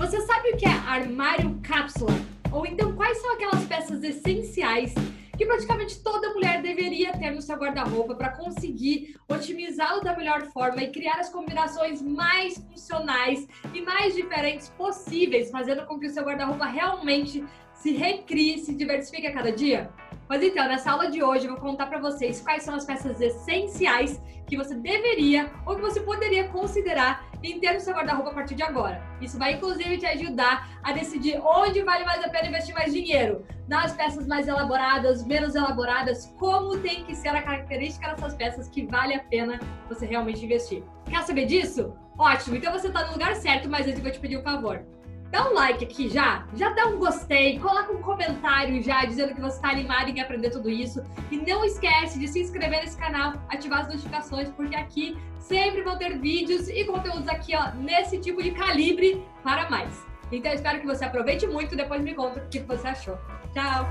Você sabe o que é armário cápsula? Ou então quais são aquelas peças essenciais que praticamente toda mulher deveria ter no seu guarda-roupa para conseguir otimizá-lo da melhor forma e criar as combinações mais funcionais e mais diferentes possíveis, fazendo com que o seu guarda-roupa realmente se recrie, se diversifique a cada dia? Mas então, nessa aula de hoje eu vou contar para vocês quais são as peças essenciais que você deveria ou que você poderia considerar no seu guarda-roupa a partir de agora. Isso vai inclusive te ajudar a decidir onde vale mais a pena investir mais dinheiro. Nas peças mais elaboradas, menos elaboradas, como tem que ser a característica dessas peças que vale a pena você realmente investir. Quer saber disso? Ótimo, então você está no lugar certo, mas antes eu vou te pedir um favor dá um like aqui já, já dá um gostei, coloca um comentário já dizendo que você está animado em aprender tudo isso. E não esquece de se inscrever nesse canal, ativar as notificações, porque aqui sempre vão ter vídeos e conteúdos aqui, ó, nesse tipo de calibre para mais. Então espero que você aproveite muito e depois me conta o que você achou. Tchau!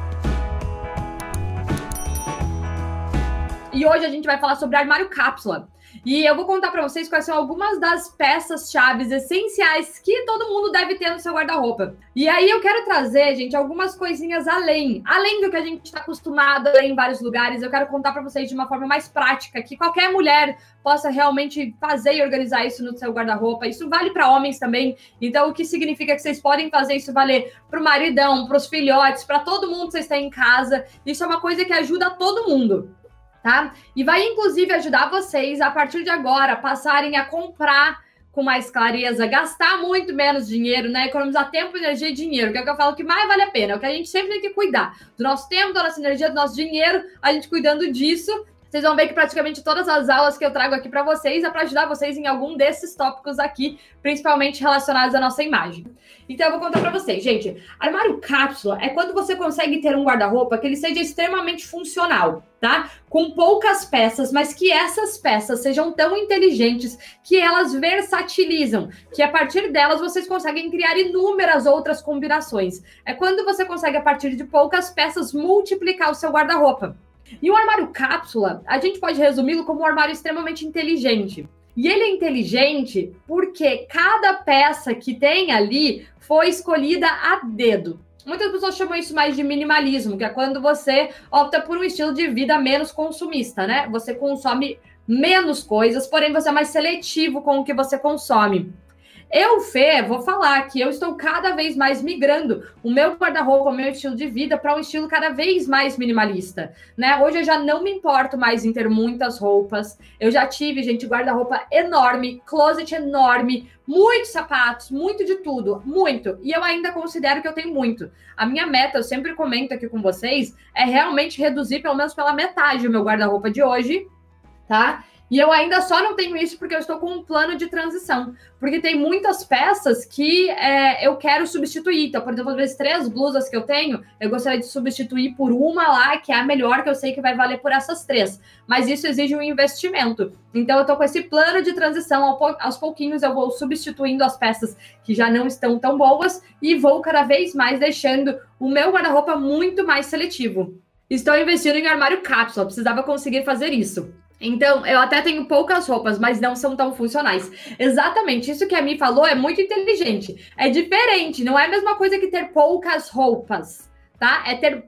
E hoje a gente vai falar sobre armário cápsula. E eu vou contar para vocês quais são algumas das peças chaves essenciais que todo mundo deve ter no seu guarda-roupa. E aí eu quero trazer, gente, algumas coisinhas além, além do que a gente está acostumado em vários lugares. Eu quero contar para vocês de uma forma mais prática que qualquer mulher possa realmente fazer e organizar isso no seu guarda-roupa. Isso vale para homens também. Então, o que significa que vocês podem fazer isso valer para o maridão, para os filhotes, para todo mundo que vocês têm em casa. Isso é uma coisa que ajuda todo mundo tá? E vai inclusive ajudar vocês a partir de agora passarem a comprar com mais clareza, gastar muito menos dinheiro, né? Economizar tempo, energia e dinheiro, que é o que eu falo que mais vale a pena, é o que a gente sempre tem que cuidar do nosso tempo, da nossa energia, do nosso dinheiro, a gente cuidando disso. Vocês vão ver que praticamente todas as aulas que eu trago aqui para vocês é para ajudar vocês em algum desses tópicos aqui, principalmente relacionados à nossa imagem. Então eu vou contar para vocês, gente. Armário cápsula é quando você consegue ter um guarda-roupa que ele seja extremamente funcional tá? Com poucas peças, mas que essas peças sejam tão inteligentes que elas versatilizam, que a partir delas vocês conseguem criar inúmeras outras combinações. É quando você consegue, a partir de poucas peças, multiplicar o seu guarda-roupa. E o armário cápsula, a gente pode resumi-lo como um armário extremamente inteligente. E ele é inteligente porque cada peça que tem ali foi escolhida a dedo. Muitas pessoas chamam isso mais de minimalismo, que é quando você opta por um estilo de vida menos consumista, né? Você consome menos coisas, porém você é mais seletivo com o que você consome. Eu, Fê, vou falar que eu estou cada vez mais migrando o meu guarda-roupa, o meu estilo de vida para um estilo cada vez mais minimalista, né? Hoje eu já não me importo mais em ter muitas roupas. Eu já tive, gente, guarda-roupa enorme, closet enorme, muitos sapatos, muito de tudo, muito. E eu ainda considero que eu tenho muito. A minha meta, eu sempre comento aqui com vocês, é realmente reduzir pelo menos pela metade o meu guarda-roupa de hoje, tá? E eu ainda só não tenho isso porque eu estou com um plano de transição. Porque tem muitas peças que é, eu quero substituir. Então, por exemplo, as três blusas que eu tenho, eu gostaria de substituir por uma lá, que é a melhor, que eu sei que vai valer por essas três. Mas isso exige um investimento. Então, eu estou com esse plano de transição. Aos pouquinhos, eu vou substituindo as peças que já não estão tão boas e vou cada vez mais deixando o meu guarda-roupa muito mais seletivo. Estou investindo em armário cápsula, precisava conseguir fazer isso. Então, eu até tenho poucas roupas, mas não são tão funcionais. Exatamente, isso que a Mi falou é muito inteligente. É diferente, não é a mesma coisa que ter poucas roupas, tá? É ter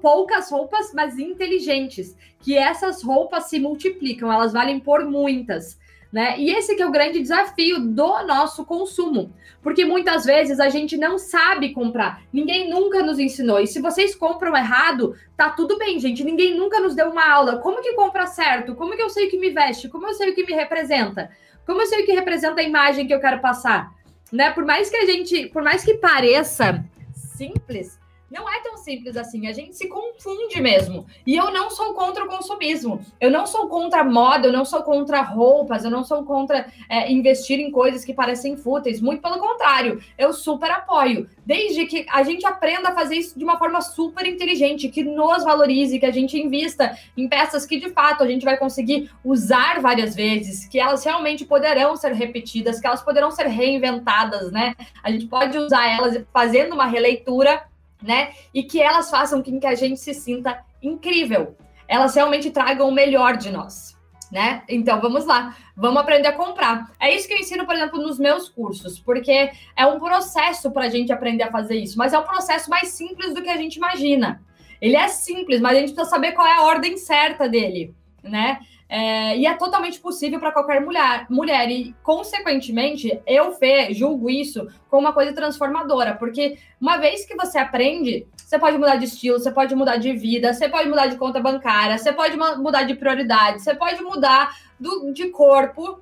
poucas roupas, mas inteligentes. Que essas roupas se multiplicam, elas valem por muitas né? E esse que é o grande desafio do nosso consumo, porque muitas vezes a gente não sabe comprar. Ninguém nunca nos ensinou. E se vocês compram errado, tá tudo bem, gente. Ninguém nunca nos deu uma aula. Como que compra certo? Como que eu sei o que me veste? Como eu sei o que me representa? Como eu sei o que representa a imagem que eu quero passar? Né? Por mais que a gente, por mais que pareça simples, não é tão simples assim, a gente se confunde mesmo. E eu não sou contra o consumismo, eu não sou contra a moda, eu não sou contra roupas, eu não sou contra é, investir em coisas que parecem fúteis, muito pelo contrário, eu super apoio. Desde que a gente aprenda a fazer isso de uma forma super inteligente, que nos valorize, que a gente invista em peças que de fato a gente vai conseguir usar várias vezes, que elas realmente poderão ser repetidas, que elas poderão ser reinventadas, né? A gente pode usar elas fazendo uma releitura né? E que elas façam com que a gente se sinta incrível. Elas realmente tragam o melhor de nós. né? Então vamos lá, vamos aprender a comprar. É isso que eu ensino, por exemplo, nos meus cursos, porque é um processo para a gente aprender a fazer isso, mas é um processo mais simples do que a gente imagina. Ele é simples, mas a gente precisa saber qual é a ordem certa dele, né? É, e é totalmente possível para qualquer mulher, mulher. E, consequentemente, eu, Fê, julgo isso como uma coisa transformadora. Porque uma vez que você aprende, você pode mudar de estilo, você pode mudar de vida, você pode mudar de conta bancária, você pode mudar de prioridade, você pode mudar do, de corpo,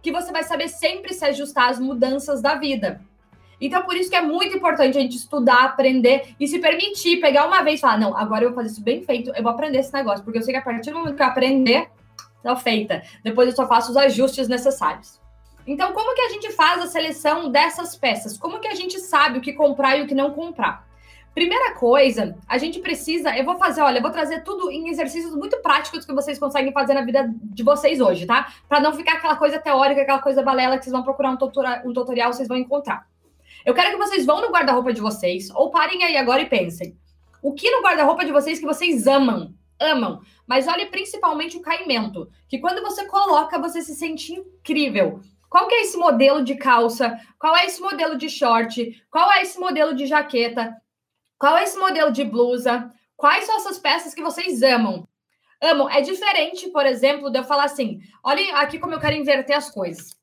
que você vai saber sempre se ajustar às mudanças da vida. Então, por isso que é muito importante a gente estudar, aprender e se permitir pegar uma vez e falar: não, agora eu vou fazer isso bem feito, eu vou aprender esse negócio, porque eu sei que a partir do momento que eu aprender, tá feita. Depois eu só faço os ajustes necessários. Então, como que a gente faz a seleção dessas peças? Como que a gente sabe o que comprar e o que não comprar? Primeira coisa, a gente precisa. Eu vou fazer, olha, eu vou trazer tudo em exercícios muito práticos que vocês conseguem fazer na vida de vocês hoje, tá? Para não ficar aquela coisa teórica, aquela coisa balela que vocês vão procurar um, tutora, um tutorial, vocês vão encontrar. Eu quero que vocês vão no guarda-roupa de vocês, ou parem aí agora e pensem. O que no guarda-roupa de vocês que vocês amam? Amam. Mas olhe principalmente o caimento, que quando você coloca, você se sente incrível. Qual que é esse modelo de calça? Qual é esse modelo de short? Qual é esse modelo de jaqueta? Qual é esse modelo de blusa? Quais são essas peças que vocês amam? Amam. É diferente, por exemplo, de eu falar assim: olha aqui como eu quero inverter as coisas.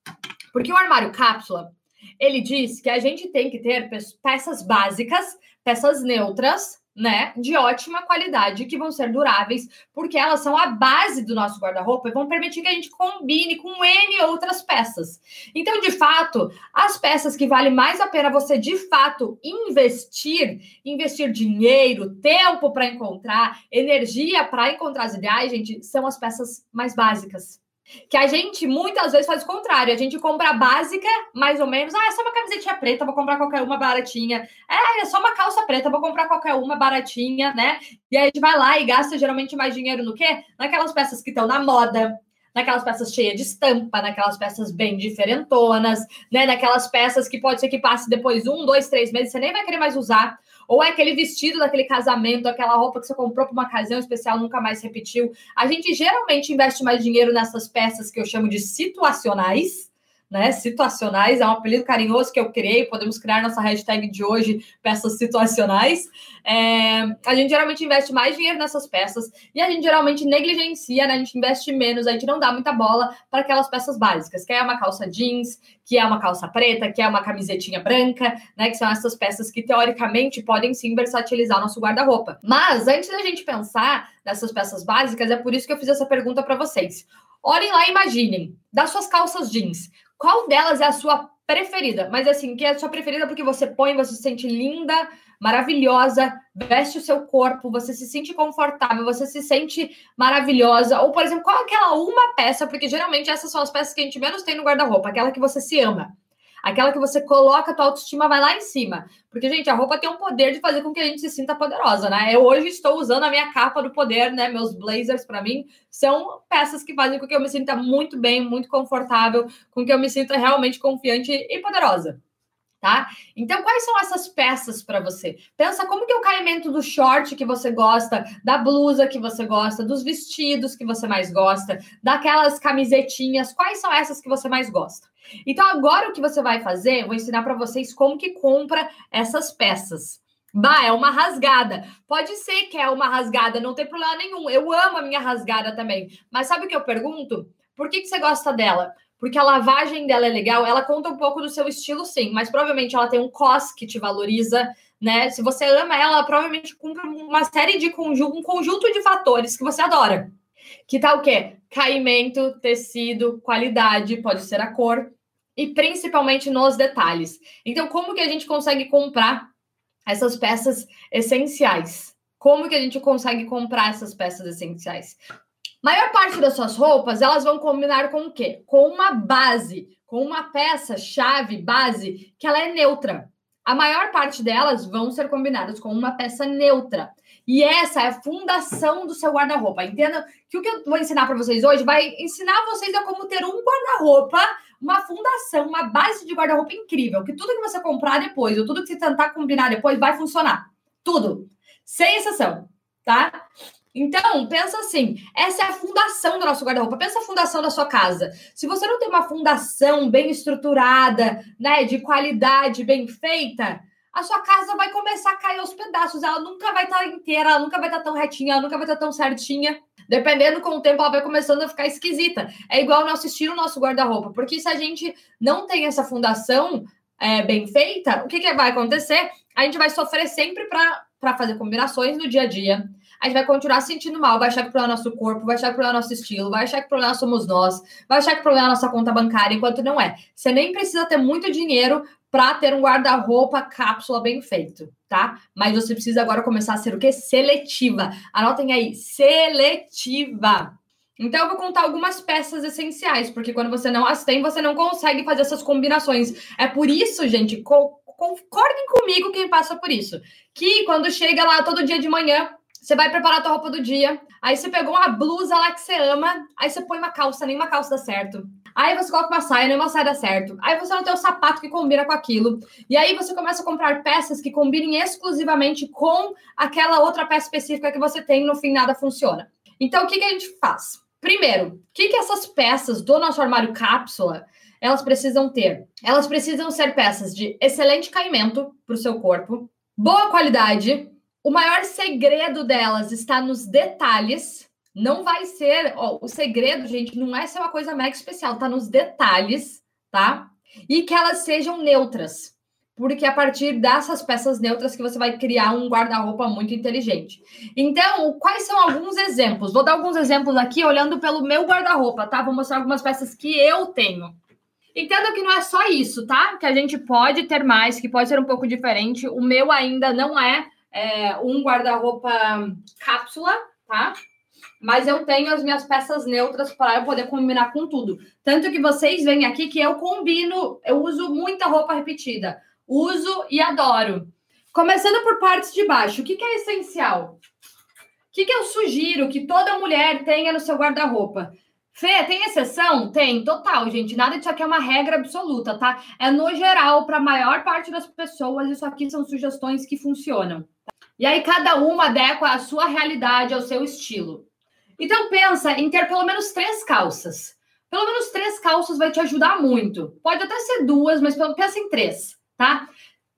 Porque o armário cápsula, ele diz que a gente tem que ter peças básicas, peças neutras, né, de ótima qualidade, que vão ser duráveis, porque elas são a base do nosso guarda-roupa e vão permitir que a gente combine com N outras peças. Então, de fato, as peças que vale mais a pena você de fato investir, investir dinheiro, tempo para encontrar, energia para encontrar as ideais, gente, são as peças mais básicas. Que a gente muitas vezes faz o contrário. A gente compra a básica, mais ou menos. Ah, é só uma camisetinha preta, vou comprar qualquer uma baratinha. É, é só uma calça preta, vou comprar qualquer uma baratinha, né? E aí a gente vai lá e gasta geralmente mais dinheiro no quê? Naquelas peças que estão na moda, naquelas peças cheias de estampa, naquelas peças bem diferentonas, né? Naquelas peças que pode ser que passe depois um, dois, três meses, você nem vai querer mais usar. Ou é aquele vestido daquele casamento, aquela roupa que você comprou para uma ocasião especial, nunca mais repetiu. A gente geralmente investe mais dinheiro nessas peças que eu chamo de situacionais, né? Situacionais é um apelido carinhoso que eu criei. Podemos criar nossa hashtag de hoje, peças situacionais. É, a gente geralmente investe mais dinheiro nessas peças e a gente geralmente negligencia, né? A gente investe menos, a gente não dá muita bola para aquelas peças básicas, que é uma calça jeans, que é uma calça preta, que é uma camisetinha branca, né? Que são essas peças que teoricamente podem sim versatilizar nosso guarda-roupa. Mas antes da gente pensar nessas peças básicas, é por isso que eu fiz essa pergunta para vocês. Olhem lá e imaginem, das suas calças jeans, qual delas é a sua preferida? Mas assim, que é a sua preferida porque você põe, você se sente linda, maravilhosa, veste o seu corpo, você se sente confortável, você se sente maravilhosa. Ou, por exemplo, qual é aquela uma peça? Porque geralmente essas são as peças que a gente menos tem no guarda-roupa, aquela que você se ama. Aquela que você coloca, a tua autoestima vai lá em cima. Porque, gente, a roupa tem um poder de fazer com que a gente se sinta poderosa, né? Eu hoje estou usando a minha capa do poder, né? Meus blazers, para mim, são peças que fazem com que eu me sinta muito bem, muito confortável, com que eu me sinta realmente confiante e poderosa tá? Então, quais são essas peças para você? Pensa como que é o caimento do short que você gosta, da blusa que você gosta, dos vestidos que você mais gosta, daquelas camisetinhas, quais são essas que você mais gosta? Então, agora o que você vai fazer, vou ensinar para vocês como que compra essas peças. Bah, é uma rasgada. Pode ser que é uma rasgada, não tem problema nenhum. Eu amo a minha rasgada também. Mas sabe o que eu pergunto? Por que, que você gosta dela? Porque a lavagem dela é legal, ela conta um pouco do seu estilo, sim, mas provavelmente ela tem um cos que te valoriza, né? Se você ama ela, ela provavelmente cumpre uma série de conjunto, um conjunto de fatores que você adora. Que tal o quê? Caimento, tecido, qualidade, pode ser a cor, e principalmente nos detalhes. Então, como que a gente consegue comprar essas peças essenciais? Como que a gente consegue comprar essas peças essenciais? Maior parte das suas roupas, elas vão combinar com o quê? Com uma base, com uma peça chave base que ela é neutra. A maior parte delas vão ser combinadas com uma peça neutra. E essa é a fundação do seu guarda-roupa. Entenda que o que eu vou ensinar para vocês hoje vai ensinar vocês a como ter um guarda-roupa, uma fundação, uma base de guarda-roupa incrível. Que tudo que você comprar depois, ou tudo que você tentar combinar depois, vai funcionar. Tudo. Sem exceção, tá? Então, pensa assim: essa é a fundação do nosso guarda-roupa. Pensa a fundação da sua casa. Se você não tem uma fundação bem estruturada, né, de qualidade, bem feita, a sua casa vai começar a cair aos pedaços. Ela nunca vai estar inteira, ela nunca vai estar tão retinha, ela nunca vai estar tão certinha. Dependendo com o tempo, ela vai começando a ficar esquisita. É igual o nosso estilo, o nosso guarda-roupa. Porque se a gente não tem essa fundação é, bem feita, o que, que vai acontecer? A gente vai sofrer sempre para fazer combinações no dia a dia a gente vai continuar sentindo mal, vai achar que o problema é nosso corpo, vai achar que o problema é nosso estilo, vai achar que o problema somos nós, vai achar que o problema é nossa conta bancária, enquanto não é. Você nem precisa ter muito dinheiro para ter um guarda-roupa cápsula bem feito, tá? Mas você precisa agora começar a ser o quê? Seletiva. Anotem aí, seletiva. Então, eu vou contar algumas peças essenciais, porque quando você não as tem, você não consegue fazer essas combinações. É por isso, gente, co concordem comigo quem passa por isso. Que quando chega lá todo dia de manhã, você vai preparar a tua roupa do dia. Aí você pegou uma blusa lá que você ama. Aí você põe uma calça, nenhuma calça dá certo. Aí você coloca uma saia, nenhuma saia dá certo. Aí você não tem o sapato que combina com aquilo. E aí você começa a comprar peças que combinem exclusivamente com aquela outra peça específica que você tem. No fim, nada funciona. Então, o que, que a gente faz? Primeiro, o que, que essas peças do nosso armário cápsula elas precisam ter? Elas precisam ser peças de excelente caimento para o seu corpo, boa qualidade, o maior segredo delas está nos detalhes. Não vai ser. Ó, o segredo, gente, não é ser uma coisa mega especial, tá nos detalhes, tá? E que elas sejam neutras. Porque a partir dessas peças neutras que você vai criar um guarda-roupa muito inteligente. Então, quais são alguns exemplos? Vou dar alguns exemplos aqui olhando pelo meu guarda-roupa, tá? Vou mostrar algumas peças que eu tenho. Entenda que não é só isso, tá? Que a gente pode ter mais, que pode ser um pouco diferente. O meu ainda não é é, um guarda-roupa cápsula, tá? Mas eu tenho as minhas peças neutras para eu poder combinar com tudo. Tanto que vocês veem aqui que eu combino, eu uso muita roupa repetida. Uso e adoro. Começando por partes de baixo, o que, que é essencial? O que, que eu sugiro que toda mulher tenha no seu guarda-roupa? Fê, tem exceção? Tem, total, gente. Nada disso aqui é uma regra absoluta, tá? É no geral, para a maior parte das pessoas, isso aqui são sugestões que funcionam. E aí cada uma adequa a sua realidade, ao seu estilo. Então pensa em ter pelo menos três calças. Pelo menos três calças vai te ajudar muito. Pode até ser duas, mas pensa em três, tá?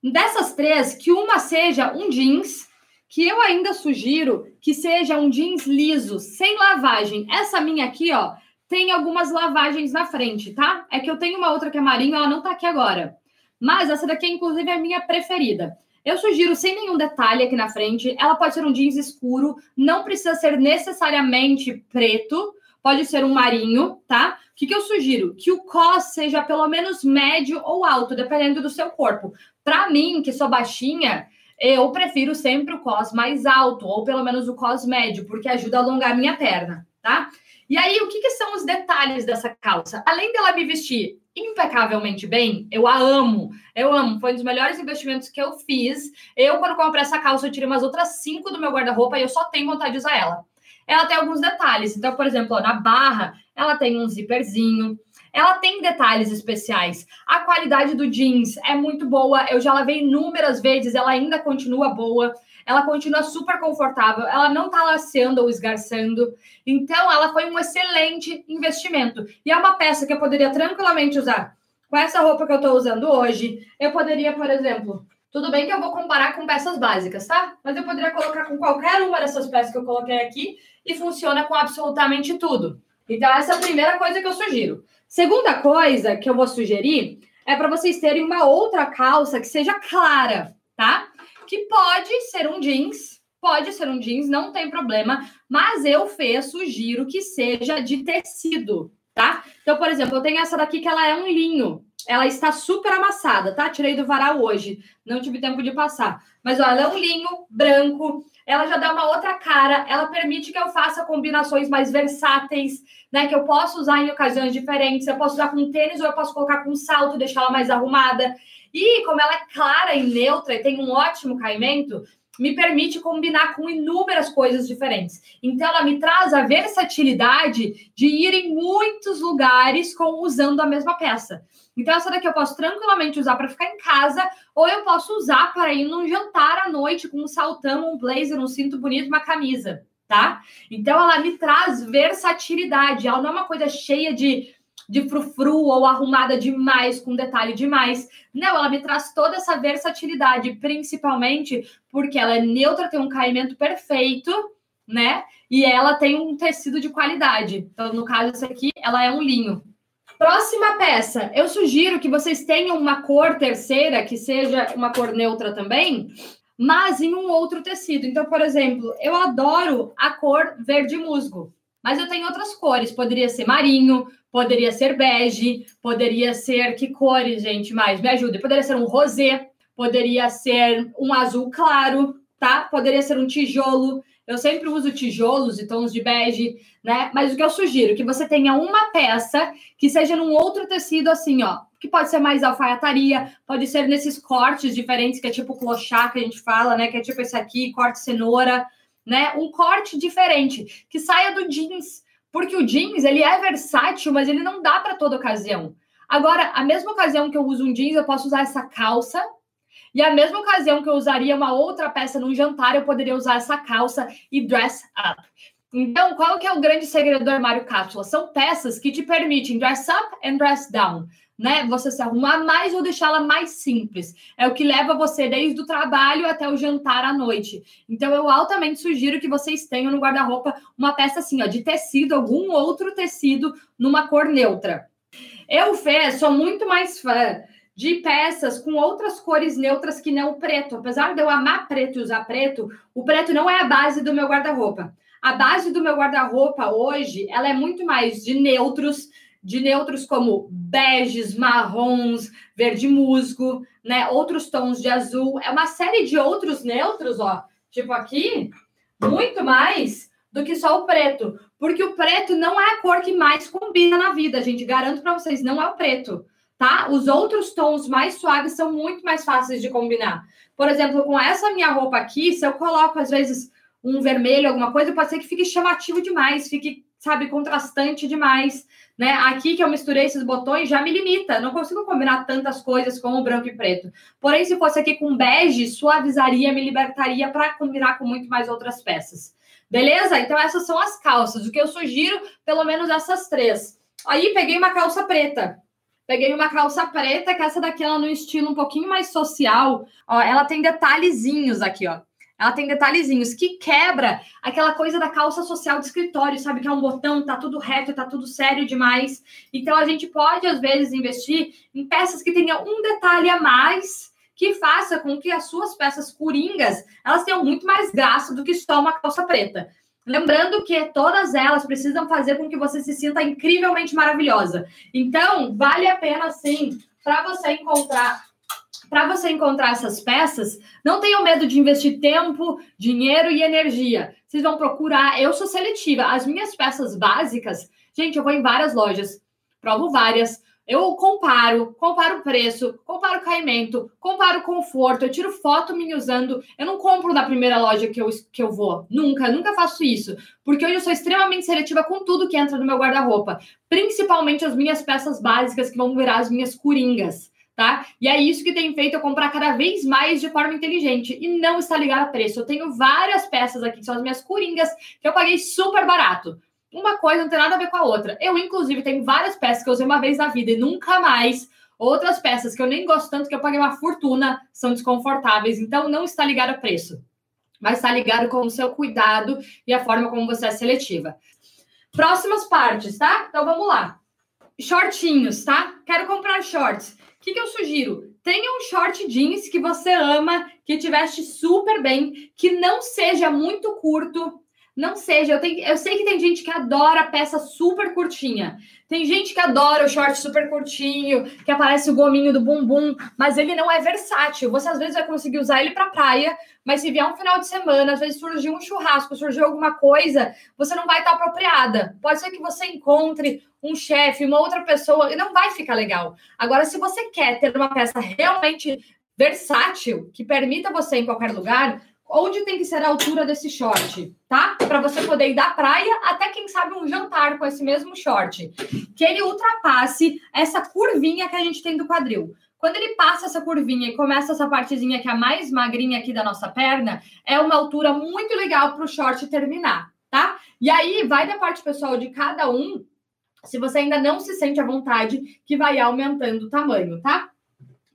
Dessas três, que uma seja um jeans, que eu ainda sugiro que seja um jeans liso, sem lavagem. Essa minha aqui, ó, tem algumas lavagens na frente, tá? É que eu tenho uma outra que é marinho, ela não tá aqui agora. Mas essa daqui, inclusive, é a minha preferida. Eu sugiro sem nenhum detalhe aqui na frente. Ela pode ser um jeans escuro, não precisa ser necessariamente preto, pode ser um marinho, tá? O que, que eu sugiro? Que o cos seja pelo menos médio ou alto, dependendo do seu corpo. Para mim, que sou baixinha, eu prefiro sempre o cos mais alto, ou pelo menos o cos médio, porque ajuda a alongar a minha perna, tá? E aí, o que, que são os detalhes dessa calça? Além dela me vestir impecavelmente bem. Eu a amo. Eu amo. Foi um dos melhores investimentos que eu fiz. Eu, quando comprei essa calça, eu tirei umas outras cinco do meu guarda-roupa e eu só tenho vontade de usar ela. Ela tem alguns detalhes. Então, por exemplo, ó, na barra, ela tem um zíperzinho. Ela tem detalhes especiais. A qualidade do jeans é muito boa. Eu já lavei inúmeras vezes, ela ainda continua boa ela continua super confortável, ela não está laceando ou esgarçando. Então, ela foi um excelente investimento. E é uma peça que eu poderia tranquilamente usar com essa roupa que eu estou usando hoje. Eu poderia, por exemplo, tudo bem que eu vou comparar com peças básicas, tá? Mas eu poderia colocar com qualquer uma dessas peças que eu coloquei aqui e funciona com absolutamente tudo. Então, essa é a primeira coisa que eu sugiro. Segunda coisa que eu vou sugerir é para vocês terem uma outra calça que seja clara, tá? Que pode ser um jeans, pode ser um jeans, não tem problema, mas eu, sugiro que seja de tecido, tá? Então, por exemplo, eu tenho essa daqui que ela é um linho. Ela está super amassada, tá? Tirei do varal hoje, não tive tempo de passar. Mas, olha, ela é um linho branco, ela já dá uma outra cara, ela permite que eu faça combinações mais versáteis, né? Que eu posso usar em ocasiões diferentes. Eu posso usar com tênis ou eu posso colocar com salto, deixar ela mais arrumada. E como ela é clara e neutra e tem um ótimo caimento, me permite combinar com inúmeras coisas diferentes. Então, ela me traz a versatilidade de ir em muitos lugares com usando a mesma peça. Então, essa daqui eu posso tranquilamente usar para ficar em casa, ou eu posso usar para ir num jantar à noite com um saltão, um blazer, um cinto bonito, uma camisa, tá? Então ela me traz versatilidade, ela não é uma coisa cheia de de frufru ou arrumada demais, com detalhe demais. Não, ela me traz toda essa versatilidade, principalmente porque ela é neutra, tem um caimento perfeito, né? E ela tem um tecido de qualidade. Então, no caso, essa aqui, ela é um linho. Próxima peça, eu sugiro que vocês tenham uma cor terceira, que seja uma cor neutra também, mas em um outro tecido. Então, por exemplo, eu adoro a cor verde musgo, mas eu tenho outras cores. Poderia ser marinho, poderia ser bege, poderia ser que cores, gente, mais? Me ajude. Poderia ser um rosé, poderia ser um azul claro, tá? Poderia ser um tijolo. Eu sempre uso tijolos e tons de bege, né? Mas o que eu sugiro que você tenha uma peça que seja num outro tecido assim, ó, que pode ser mais alfaiataria, pode ser nesses cortes diferentes, que é tipo clochá que a gente fala, né? Que é tipo esse aqui, corte cenoura, né? Um corte diferente, que saia do jeans, porque o jeans, ele é versátil, mas ele não dá para toda ocasião. Agora, a mesma ocasião que eu uso um jeans, eu posso usar essa calça, e a mesma ocasião que eu usaria uma outra peça num jantar, eu poderia usar essa calça e dress up. Então, qual que é o grande segredo do armário cápsula? São peças que te permitem dress up and dress down né? Você se arrumar mais ou deixá-la mais simples. É o que leva você desde o trabalho até o jantar à noite. Então, eu altamente sugiro que vocês tenham no guarda-roupa uma peça assim, ó, de tecido, algum outro tecido numa cor neutra. Eu, Fê, sou muito mais fã de peças com outras cores neutras que não o preto. Apesar de eu amar preto e usar preto, o preto não é a base do meu guarda-roupa. A base do meu guarda-roupa hoje, ela é muito mais de neutros, de neutros como beges, marrons, verde musgo, né? Outros tons de azul. É uma série de outros neutros, ó. Tipo aqui, muito mais do que só o preto. Porque o preto não é a cor que mais combina na vida, gente. Garanto para vocês, não é o preto, tá? Os outros tons mais suaves são muito mais fáceis de combinar. Por exemplo, com essa minha roupa aqui, se eu coloco às vezes um vermelho, alguma coisa, pode ser que fique chamativo demais, fique, sabe, contrastante demais. Né? Aqui que eu misturei esses botões já me limita, não consigo combinar tantas coisas com o branco e preto. Porém, se fosse aqui com bege, suavizaria, me libertaria para combinar com muito mais outras peças. Beleza? Então, essas são as calças. O que eu sugiro, pelo menos essas três. Aí, peguei uma calça preta. Peguei uma calça preta, que essa daqui ela no estilo um pouquinho mais social. Ó, ela tem detalhezinhos aqui, ó. Ela tem detalhezinhos que quebra aquela coisa da calça social de escritório, sabe? Que é um botão, tá tudo reto, tá tudo sério demais. Então a gente pode, às vezes, investir em peças que tenham um detalhe a mais que faça com que as suas peças coringas elas tenham muito mais graça do que só uma calça preta. Lembrando que todas elas precisam fazer com que você se sinta incrivelmente maravilhosa. Então, vale a pena sim para você encontrar para você encontrar essas peças, não tenham medo de investir tempo, dinheiro e energia. Vocês vão procurar. Eu sou seletiva. As minhas peças básicas, gente, eu vou em várias lojas, provo várias. Eu comparo, comparo o preço, comparo o caimento, comparo o conforto, eu tiro foto minha usando. Eu não compro na primeira loja que eu, que eu vou. Nunca, nunca faço isso. Porque hoje eu sou extremamente seletiva com tudo que entra no meu guarda-roupa. Principalmente as minhas peças básicas que vão virar as minhas coringas tá? E é isso que tem feito eu comprar cada vez mais de forma inteligente e não está ligado a preço. Eu tenho várias peças aqui, que são as minhas coringas, que eu paguei super barato. Uma coisa não tem nada a ver com a outra. Eu, inclusive, tenho várias peças que eu usei uma vez na vida e nunca mais. Outras peças que eu nem gosto tanto, que eu paguei uma fortuna, são desconfortáveis. Então, não está ligado a preço. Mas está ligado com o seu cuidado e a forma como você é seletiva. Próximas partes, tá? Então, vamos lá. Shortinhos, tá? Quero comprar shorts. O que, que eu sugiro? Tenha um short jeans que você ama, que te veste super bem, que não seja muito curto, não seja. Eu, tenho, eu sei que tem gente que adora peça super curtinha. Tem gente que adora o short super curtinho, que aparece o gominho do bumbum, mas ele não é versátil. Você às vezes vai conseguir usar ele para praia, mas se vier um final de semana, às vezes surgiu um churrasco, surgiu alguma coisa, você não vai estar apropriada. Pode ser que você encontre um chefe, uma outra pessoa, e não vai ficar legal. Agora, se você quer ter uma peça realmente versátil, que permita você em qualquer lugar, onde tem que ser a altura desse short, tá? Para você poder ir da praia até, quem sabe, um jantar com esse mesmo short. Que ele ultrapasse essa curvinha que a gente tem do quadril. Quando ele passa essa curvinha e começa essa partezinha que é a mais magrinha aqui da nossa perna, é uma altura muito legal para o short terminar, E aí vai da parte pessoal de cada um, se você ainda não se sente à vontade, que vai aumentando o tamanho, tá?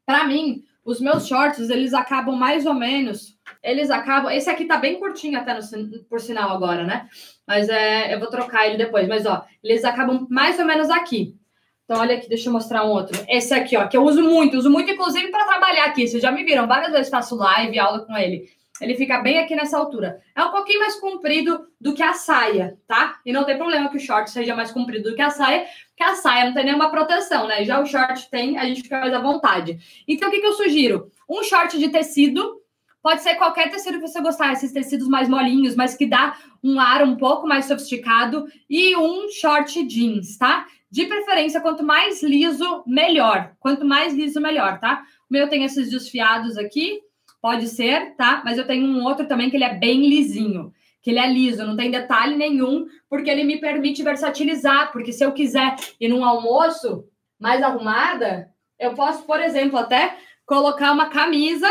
Para mim, os meus shorts, eles acabam mais ou menos, eles acabam, esse aqui tá bem curtinho até no, por sinal agora, né? Mas é, eu vou trocar ele depois, mas ó, eles acabam mais ou menos aqui. Então, olha aqui, deixa eu mostrar um outro. Esse aqui, ó, que eu uso muito, uso muito, inclusive, para trabalhar aqui. Vocês já me viram, várias vezes faço live, aula com ele. Ele fica bem aqui nessa altura. É um pouquinho mais comprido do que a saia, tá? E não tem problema que o short seja mais comprido do que a saia, porque a saia não tem nenhuma proteção, né? Já o short tem, a gente fica mais à vontade. Então, o que, que eu sugiro? Um short de tecido, pode ser qualquer tecido que você gostar, esses tecidos mais molinhos, mas que dá um ar um pouco mais sofisticado, e um short jeans, tá? De preferência, quanto mais liso, melhor. Quanto mais liso, melhor, tá? O meu tem esses desfiados aqui, pode ser, tá? Mas eu tenho um outro também que ele é bem lisinho, que ele é liso, não tem detalhe nenhum, porque ele me permite versatilizar. Porque se eu quiser ir num almoço mais arrumada, eu posso, por exemplo, até colocar uma camisa,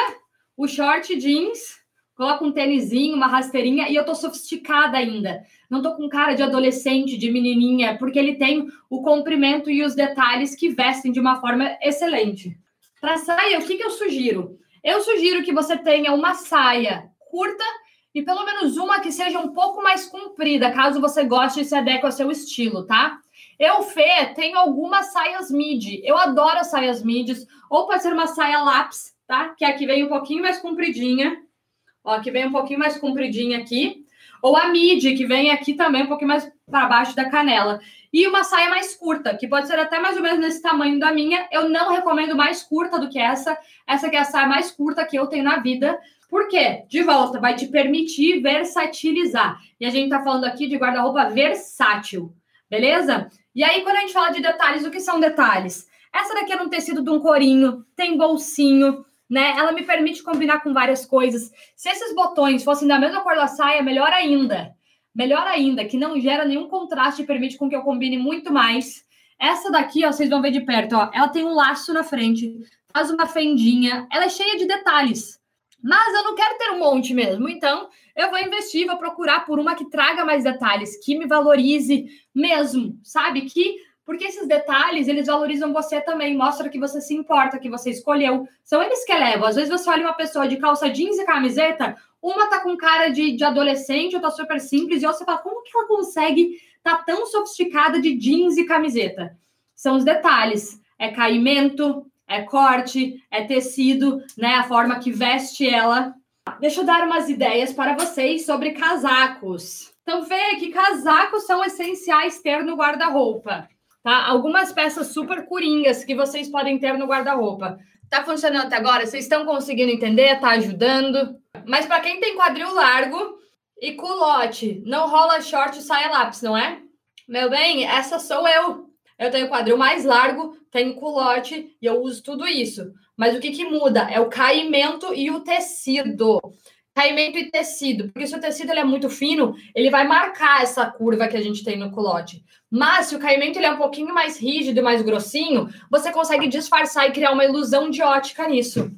o short jeans Coloca um tênisinho, uma rasteirinha e eu tô sofisticada ainda. Não tô com cara de adolescente, de menininha, porque ele tem o comprimento e os detalhes que vestem de uma forma excelente. Para saia, o que, que eu sugiro? Eu sugiro que você tenha uma saia curta e pelo menos uma que seja um pouco mais comprida, caso você goste e se adeque ao seu estilo, tá? Eu, Fê, tenho algumas saias midi. Eu adoro as saias midis. Ou pode ser uma saia lápis, tá? Que aqui vem um pouquinho mais compridinha ó, que vem um pouquinho mais compridinha aqui, ou a midi, que vem aqui também um pouquinho mais para baixo da canela. E uma saia mais curta, que pode ser até mais ou menos nesse tamanho da minha. Eu não recomendo mais curta do que essa. Essa aqui é a saia mais curta que eu tenho na vida. Por quê? De volta, vai te permitir versatilizar. E a gente tá falando aqui de guarda-roupa versátil, beleza? E aí, quando a gente fala de detalhes, o que são detalhes? Essa daqui é um tecido de um corinho, tem bolsinho, né? Ela me permite combinar com várias coisas. Se esses botões fossem da mesma cor da saia, melhor ainda. Melhor ainda, que não gera nenhum contraste e permite com que eu combine muito mais. Essa daqui, ó, vocês vão ver de perto, ó, ela tem um laço na frente, faz uma fendinha, ela é cheia de detalhes. Mas eu não quero ter um monte mesmo, então eu vou investir, vou procurar por uma que traga mais detalhes, que me valorize mesmo, sabe? Que porque esses detalhes, eles valorizam você também, mostra que você se importa, que você escolheu. São eles que elevam. Às vezes você olha uma pessoa de calça jeans e camiseta, uma tá com cara de, de adolescente, outra super simples, e você fala, como que ela consegue tá tão sofisticada de jeans e camiseta? São os detalhes. É caimento, é corte, é tecido, né? A forma que veste ela. Deixa eu dar umas ideias para vocês sobre casacos. Então, vê que casacos são essenciais ter no guarda-roupa tá? Algumas peças super coringas que vocês podem ter no guarda-roupa. Tá funcionando até agora? Vocês estão conseguindo entender? Tá ajudando? Mas para quem tem quadril largo e culote, não rola short e saia lápis, não é? Meu bem, essa sou eu. Eu tenho quadril mais largo, tenho culote e eu uso tudo isso. Mas o que, que muda? É o caimento e o tecido caimento e tecido, porque se o tecido ele é muito fino, ele vai marcar essa curva que a gente tem no culote. Mas se o caimento ele é um pouquinho mais rígido e mais grossinho, você consegue disfarçar e criar uma ilusão de ótica nisso,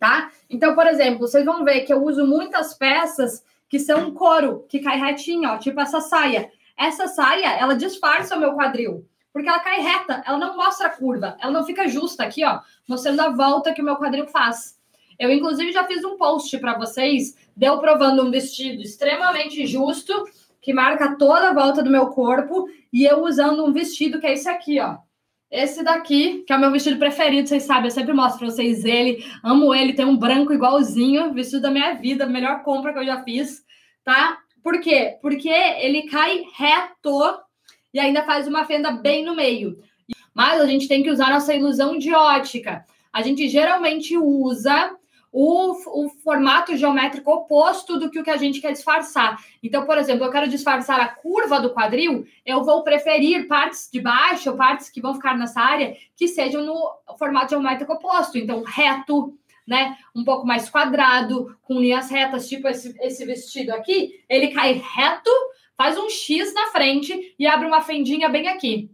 tá? Então, por exemplo, vocês vão ver que eu uso muitas peças que são couro, que cai retinho, ó, tipo essa saia. Essa saia, ela disfarça o meu quadril, porque ela cai reta, ela não mostra a curva, ela não fica justa aqui, ó, mostrando a volta que o meu quadril faz. Eu, inclusive, já fiz um post para vocês, deu provando um vestido extremamente justo, que marca toda a volta do meu corpo, e eu usando um vestido que é esse aqui, ó. Esse daqui, que é o meu vestido preferido, vocês sabem, eu sempre mostro para vocês ele. Amo ele, tem um branco igualzinho, vestido da minha vida, melhor compra que eu já fiz, tá? Por quê? Porque ele cai reto e ainda faz uma fenda bem no meio. Mas a gente tem que usar nossa ilusão de ótica. A gente geralmente usa o, o formato geométrico oposto do que o que a gente quer disfarçar. Então, por exemplo, eu quero disfarçar a curva do quadril, eu vou preferir partes de baixo, partes que vão ficar nessa área, que sejam no formato geométrico oposto. Então, reto, né? Um pouco mais quadrado, com linhas retas, tipo esse, esse vestido aqui, ele cai reto, faz um X na frente e abre uma fendinha bem aqui.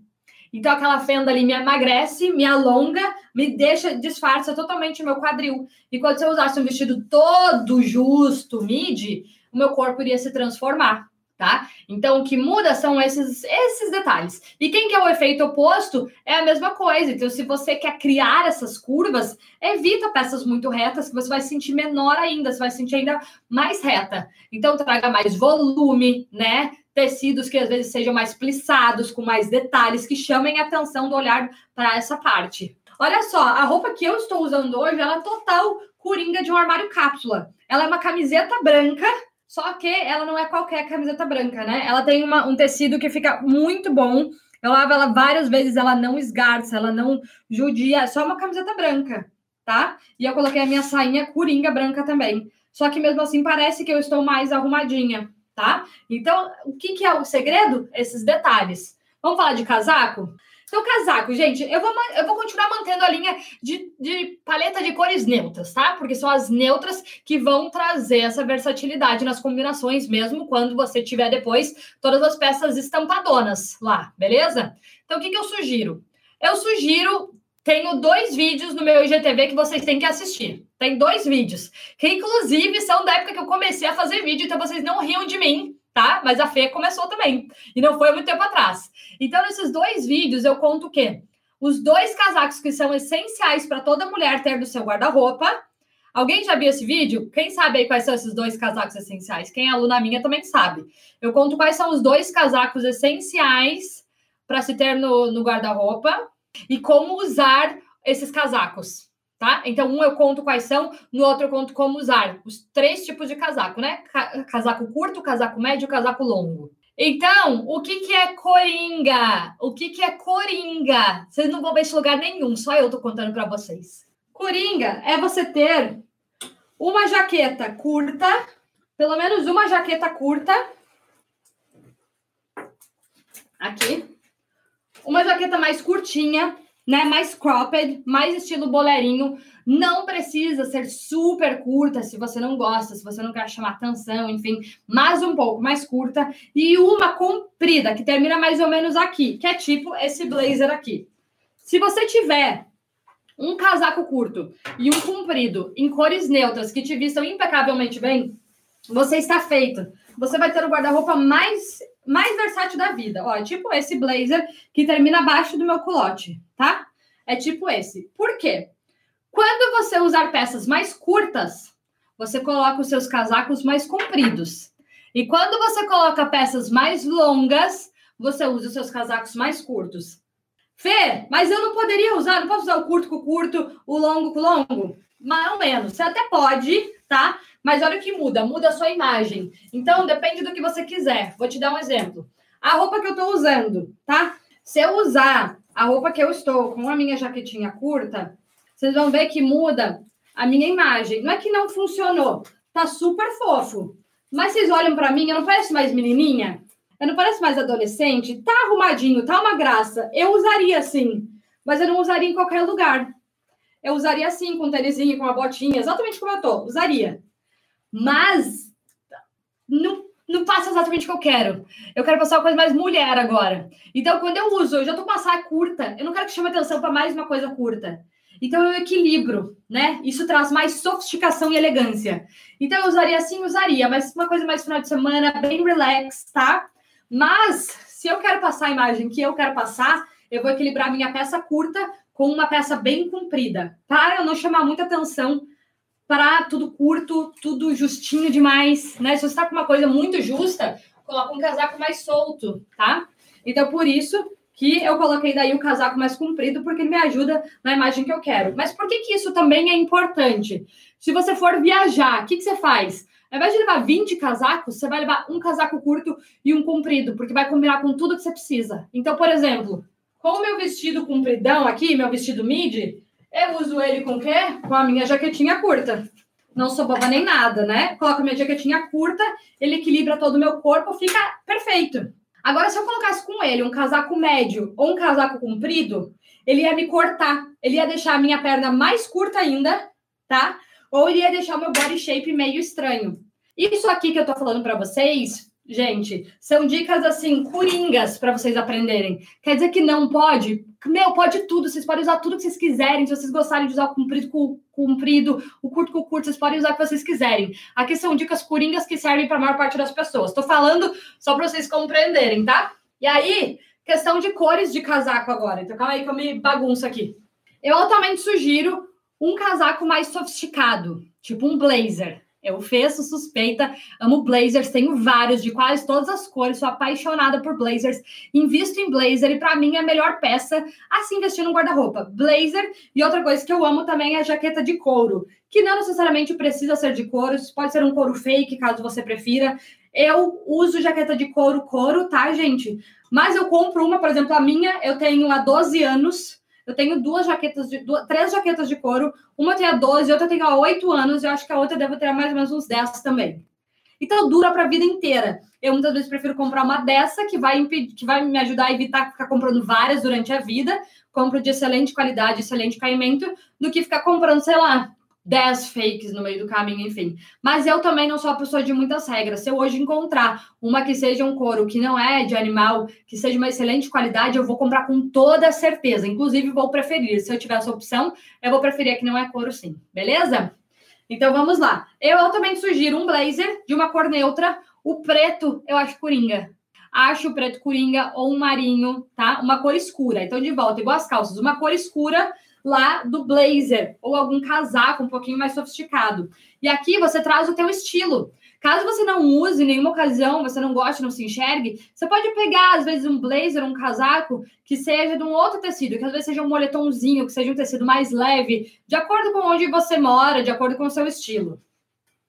Então, aquela fenda ali me emagrece, me alonga, me deixa, disfarça totalmente o meu quadril. E quando você usasse um vestido todo justo, midi, o meu corpo iria se transformar. tá? Então, o que muda são esses, esses detalhes. E quem quer o efeito oposto é a mesma coisa. Então, se você quer criar essas curvas, evita peças muito retas, que você vai sentir menor ainda, você vai sentir ainda mais reta. Então, traga mais volume, né? Tecidos que às vezes sejam mais plissados, com mais detalhes, que chamem a atenção do olhar para essa parte. Olha só, a roupa que eu estou usando hoje, ela é total coringa de um armário cápsula. Ela é uma camiseta branca só que ela não é qualquer camiseta branca, né? Ela tem uma, um tecido que fica muito bom. Eu lavo ela várias vezes, ela não esgarça, ela não judia. É só uma camiseta branca, tá? E eu coloquei a minha sainha coringa branca também. Só que mesmo assim parece que eu estou mais arrumadinha, tá? Então, o que, que é o segredo? Esses detalhes. Vamos falar de casaco? Então, casaco, gente, eu vou, eu vou continuar mantendo a linha de, de paleta de cores neutras, tá? Porque são as neutras que vão trazer essa versatilidade nas combinações, mesmo quando você tiver depois todas as peças estampadonas lá, beleza? Então, o que, que eu sugiro? Eu sugiro tenho dois vídeos no meu IGTV que vocês têm que assistir. Tem dois vídeos, que inclusive são da época que eu comecei a fazer vídeo, então vocês não riam de mim, tá? Mas a Fê começou também. E não foi muito tempo atrás. Então, nesses dois vídeos, eu conto o quê? Os dois casacos que são essenciais para toda mulher ter no seu guarda-roupa. Alguém já viu esse vídeo? Quem sabe aí quais são esses dois casacos essenciais? Quem é aluna minha também sabe. Eu conto quais são os dois casacos essenciais para se ter no, no guarda-roupa e como usar esses casacos tá? Então, um eu conto quais são, no outro eu conto como usar os três tipos de casaco, né? Casaco curto, casaco médio, casaco longo. Então, o que, que é coringa? O que, que é coringa? Vocês não vão ver esse lugar nenhum, só eu tô contando para vocês. Coringa é você ter uma jaqueta curta, pelo menos uma jaqueta curta. Aqui. Uma jaqueta mais curtinha, né? Mais cropped, mais estilo boleirinho. Não precisa ser super curta se você não gosta, se você não quer chamar atenção, enfim, mas um pouco mais curta. E uma comprida, que termina mais ou menos aqui, que é tipo esse blazer aqui. Se você tiver um casaco curto e um comprido em cores neutras que te vistam impecavelmente bem, você está feito. Você vai ter o guarda-roupa mais mais versátil da vida. Ó, tipo esse blazer que termina abaixo do meu culote, tá? É tipo esse. Por quê? Quando você usar peças mais curtas, você coloca os seus casacos mais compridos. E quando você coloca peças mais longas, você usa os seus casacos mais curtos. Fê, mas eu não poderia usar, não posso usar o curto com o curto, o longo com o longo? Mais ou menos. Você até pode, tá? Mas olha o que muda, muda a sua imagem. Então, depende do que você quiser. Vou te dar um exemplo. A roupa que eu tô usando, tá? Se eu usar a roupa que eu estou com a minha jaquetinha curta, vocês vão ver que muda a minha imagem. Não é que não funcionou, tá super fofo. Mas vocês olham para mim, eu não pareço mais menininha? Eu não pareço mais adolescente? Tá arrumadinho, tá uma graça. Eu usaria assim, mas eu não usaria em qualquer lugar. Eu usaria assim, com um tênisinho, com uma botinha, exatamente como eu tô. Usaria. Mas não, não passa exatamente o que eu quero. Eu quero passar uma coisa mais mulher agora. Então, quando eu uso, eu já tô com uma saia curta, eu não quero que chame atenção para mais uma coisa curta. Então, eu equilibro, né? Isso traz mais sofisticação e elegância. Então, eu usaria assim, usaria, mas uma coisa mais final de semana, bem relax, tá? Mas, se eu quero passar a imagem que eu quero passar, eu vou equilibrar minha peça curta com uma peça bem comprida, para eu não chamar muita atenção para tudo curto, tudo justinho demais, né? Se você está com uma coisa muito justa, coloca um casaco mais solto, tá? Então, por isso que eu coloquei daí o casaco mais comprido, porque ele me ajuda na imagem que eu quero. Mas por que, que isso também é importante? Se você for viajar, o que, que você faz? Ao invés de levar 20 casacos, você vai levar um casaco curto e um comprido, porque vai combinar com tudo que você precisa. Então, por exemplo, com o meu vestido compridão aqui, meu vestido midi, eu uso ele com o quê? Com a minha jaquetinha curta. Não sou boba nem nada, né? Coloco minha jaquetinha curta, ele equilibra todo o meu corpo, fica perfeito. Agora, se eu colocasse com ele um casaco médio ou um casaco comprido, ele ia me cortar. Ele ia deixar a minha perna mais curta ainda, tá? Ou ele ia deixar o meu body shape meio estranho. Isso aqui que eu tô falando para vocês gente, são dicas assim, coringas para vocês aprenderem. Quer dizer que não pode? Meu, pode tudo, vocês podem usar tudo que vocês quiserem. Se vocês gostarem de usar o comprido com comprido, o curto com curto, vocês podem usar o que vocês quiserem. Aqui são dicas coringas que servem para a maior parte das pessoas. Estou falando só para vocês compreenderem, tá? E aí, questão de cores de casaco agora. Então, calma aí que eu me bagunço aqui. Eu altamente sugiro um casaco mais sofisticado, tipo um blazer. Eu feço suspeita, amo blazers, tenho vários de quase todas as cores, sou apaixonada por blazers, invisto em blazer e para mim é a melhor peça assim investir no guarda-roupa. Blazer e outra coisa que eu amo também é a jaqueta de couro, que não necessariamente precisa ser de couro, pode ser um couro fake, caso você prefira. Eu uso jaqueta de couro, couro, tá, gente? Mas eu compro uma, por exemplo, a minha eu tenho há 12 anos eu tenho duas jaquetas de duas, três jaquetas de couro, uma tem há 12, outra tem há 8 anos, e eu acho que a outra deve ter mais ou menos uns 10 também. Então dura para a vida inteira. Eu muitas vezes prefiro comprar uma dessa que vai impedir, que vai me ajudar a evitar ficar comprando várias durante a vida, compro de excelente qualidade, excelente caimento, do que ficar comprando, sei lá, 10 fakes no meio do caminho, enfim. Mas eu também não sou a pessoa de muitas regras. Se eu hoje encontrar uma que seja um couro que não é de animal, que seja uma excelente qualidade, eu vou comprar com toda certeza. Inclusive, vou preferir. Se eu tiver essa opção, eu vou preferir que não é couro, sim. Beleza? Então vamos lá. Eu também sugiro um blazer de uma cor neutra. O preto, eu acho coringa. Acho o preto coringa ou um marinho, tá? Uma cor escura. Então, de volta, igual as calças, uma cor escura lá do blazer ou algum casaco um pouquinho mais sofisticado. E aqui você traz o teu estilo. Caso você não use em nenhuma ocasião, você não goste, não se enxergue, você pode pegar, às vezes, um blazer, um casaco que seja de um outro tecido, que às vezes seja um moletomzinho, que seja um tecido mais leve, de acordo com onde você mora, de acordo com o seu estilo.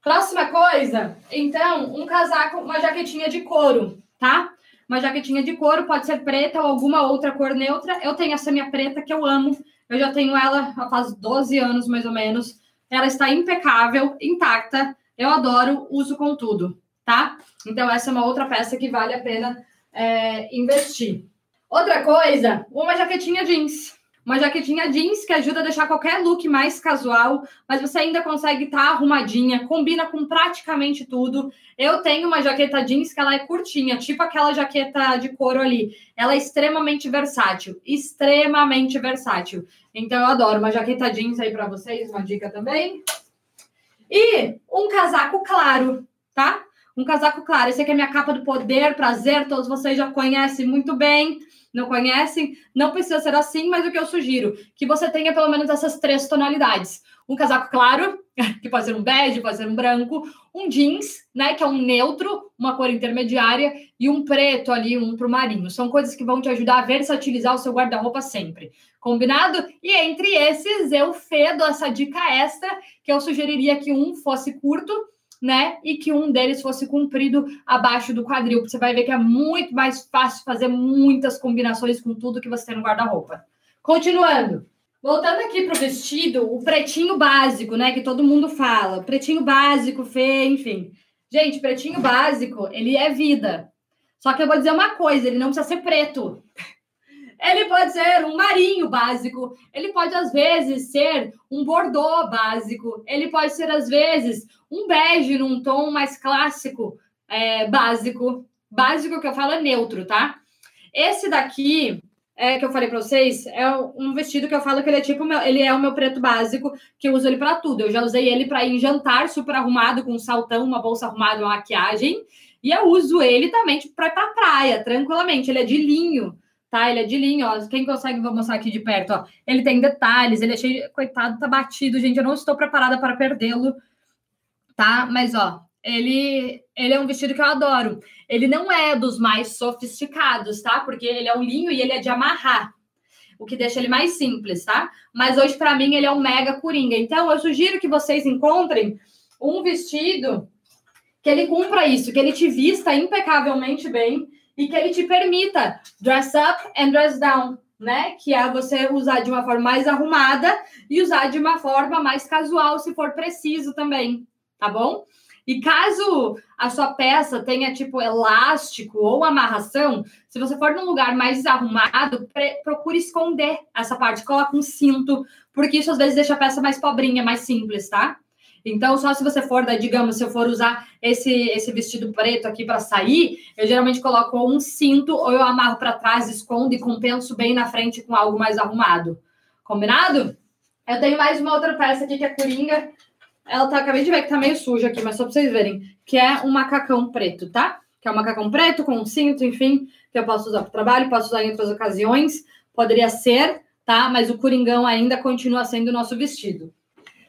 Próxima coisa, então, um casaco, uma jaquetinha de couro, tá? Uma jaquetinha de couro, pode ser preta ou alguma outra cor neutra. Eu tenho essa minha preta que eu amo. Eu já tenho ela faz 12 anos, mais ou menos. Ela está impecável, intacta. Eu adoro, uso com tudo, tá? Então, essa é uma outra peça que vale a pena é, investir. Outra coisa, uma jaquetinha jeans uma jaquetinha jeans que ajuda a deixar qualquer look mais casual, mas você ainda consegue estar tá arrumadinha, combina com praticamente tudo. Eu tenho uma jaqueta jeans que ela é curtinha, tipo aquela jaqueta de couro ali. Ela é extremamente versátil, extremamente versátil. Então eu adoro uma jaqueta jeans aí para vocês, uma dica também. E um casaco claro, tá? Um casaco claro. Esse aqui é minha capa do poder, prazer, todos vocês já conhecem muito bem não conhecem, não precisa ser assim, mas o que eu sugiro, que você tenha pelo menos essas três tonalidades. Um casaco claro, que pode ser um bege, pode ser um branco, um jeans, né, que é um neutro, uma cor intermediária, e um preto ali, um pro marinho. São coisas que vão te ajudar a versatilizar o seu guarda-roupa sempre. Combinado? E entre esses, eu fedo essa dica extra, que eu sugeriria que um fosse curto, né? E que um deles fosse comprido abaixo do quadril. Você vai ver que é muito mais fácil fazer muitas combinações com tudo que você tem no guarda-roupa. Continuando. Voltando aqui para o vestido, o pretinho básico, né? Que todo mundo fala. Pretinho básico, Fê, enfim. Gente, pretinho básico, ele é vida. Só que eu vou dizer uma coisa, ele não precisa ser preto. Ele pode ser um marinho básico, ele pode às vezes ser um bordô básico, ele pode ser às vezes um bege num tom mais clássico, é, básico. Básico que eu falo é neutro, tá? Esse daqui, é, que eu falei para vocês, é um vestido que eu falo que ele é tipo meu, ele é o meu preto básico, que eu uso ele para tudo. Eu já usei ele para ir em jantar super arrumado, com um saltão, uma bolsa arrumada, uma maquiagem. E eu uso ele também tipo, para ir pra praia, tranquilamente. Ele é de linho tá? Ele é de linho, ó. Quem consegue, vou mostrar aqui de perto, ó. Ele tem detalhes, ele é cheio. Coitado, tá batido, gente. Eu não estou preparada para perdê-lo, tá? Mas, ó, ele, ele é um vestido que eu adoro. Ele não é dos mais sofisticados, tá? Porque ele é um linho e ele é de amarrar. O que deixa ele mais simples, tá? Mas hoje, para mim, ele é um mega coringa. Então, eu sugiro que vocês encontrem um vestido que ele cumpra isso, que ele te vista impecavelmente bem e que ele te permita dress up and dress down, né? Que é você usar de uma forma mais arrumada e usar de uma forma mais casual, se for preciso também, tá bom? E caso a sua peça tenha tipo elástico ou amarração, se você for num lugar mais arrumado, procure esconder essa parte, coloca um cinto, porque isso às vezes deixa a peça mais pobrinha, mais simples, tá? Então, só se você for, daí, digamos, se eu for usar esse, esse vestido preto aqui para sair, eu geralmente coloco um cinto ou eu amarro para trás, escondo e compenso bem na frente com algo mais arrumado. Combinado? Eu tenho mais uma outra peça aqui que é coringa. Ela tá, acabei de ver que tá meio suja aqui, mas só para vocês verem, que é um macacão preto, tá? Que é um macacão preto com um cinto, enfim, que eu posso usar para trabalho, posso usar em outras ocasiões. Poderia ser, tá? Mas o coringão ainda continua sendo o nosso vestido.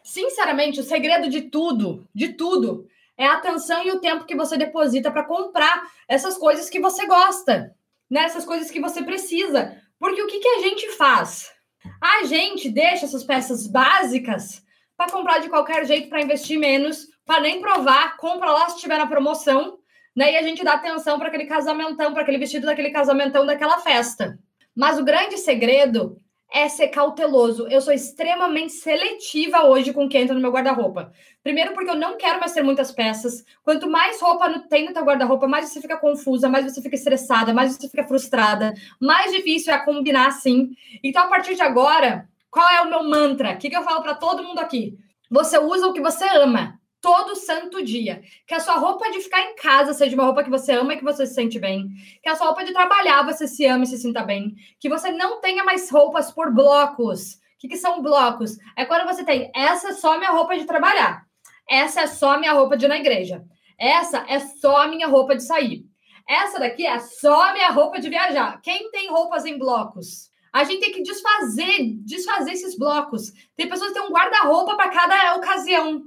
Sinceramente, o segredo de tudo, de tudo, é a atenção e o tempo que você deposita para comprar essas coisas que você gosta, né? Essas coisas que você precisa. Porque o que, que a gente faz? A gente deixa essas peças básicas para comprar de qualquer jeito para investir menos, para nem provar, compra lá se estiver na promoção, né? E a gente dá atenção para aquele casamentão, para aquele vestido daquele casamentão daquela festa. Mas o grande segredo é ser cauteloso. Eu sou extremamente seletiva hoje com o que entra no meu guarda-roupa. Primeiro, porque eu não quero mais ter muitas peças. Quanto mais roupa tem no teu guarda-roupa, mais você fica confusa, mais você fica estressada, mais você fica frustrada, mais difícil é combinar assim. Então, a partir de agora, qual é o meu mantra? O que, que eu falo para todo mundo aqui? Você usa o que você ama todo santo dia. Que a sua roupa de ficar em casa seja uma roupa que você ama e que você se sente bem. Que a sua roupa de trabalhar você se ama e se sinta bem. Que você não tenha mais roupas por blocos. O que, que são blocos? É quando você tem essa é só minha roupa de trabalhar. Essa é só minha roupa de ir na igreja. Essa é só minha roupa de sair. Essa daqui é só minha roupa de viajar. Quem tem roupas em blocos? A gente tem que desfazer, desfazer esses blocos. Tem pessoas que têm um guarda-roupa para cada ocasião.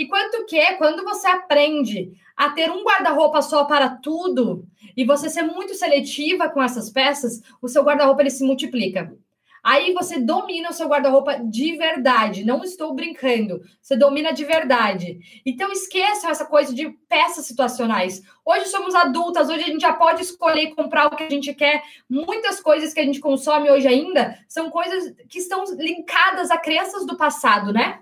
E quanto que é quando você aprende a ter um guarda-roupa só para tudo e você ser muito seletiva com essas peças, o seu guarda-roupa ele se multiplica. Aí você domina o seu guarda-roupa de verdade. Não estou brincando. Você domina de verdade. Então esqueçam essa coisa de peças situacionais. Hoje somos adultas, hoje a gente já pode escolher e comprar o que a gente quer. Muitas coisas que a gente consome hoje ainda são coisas que estão linkadas a crenças do passado, né?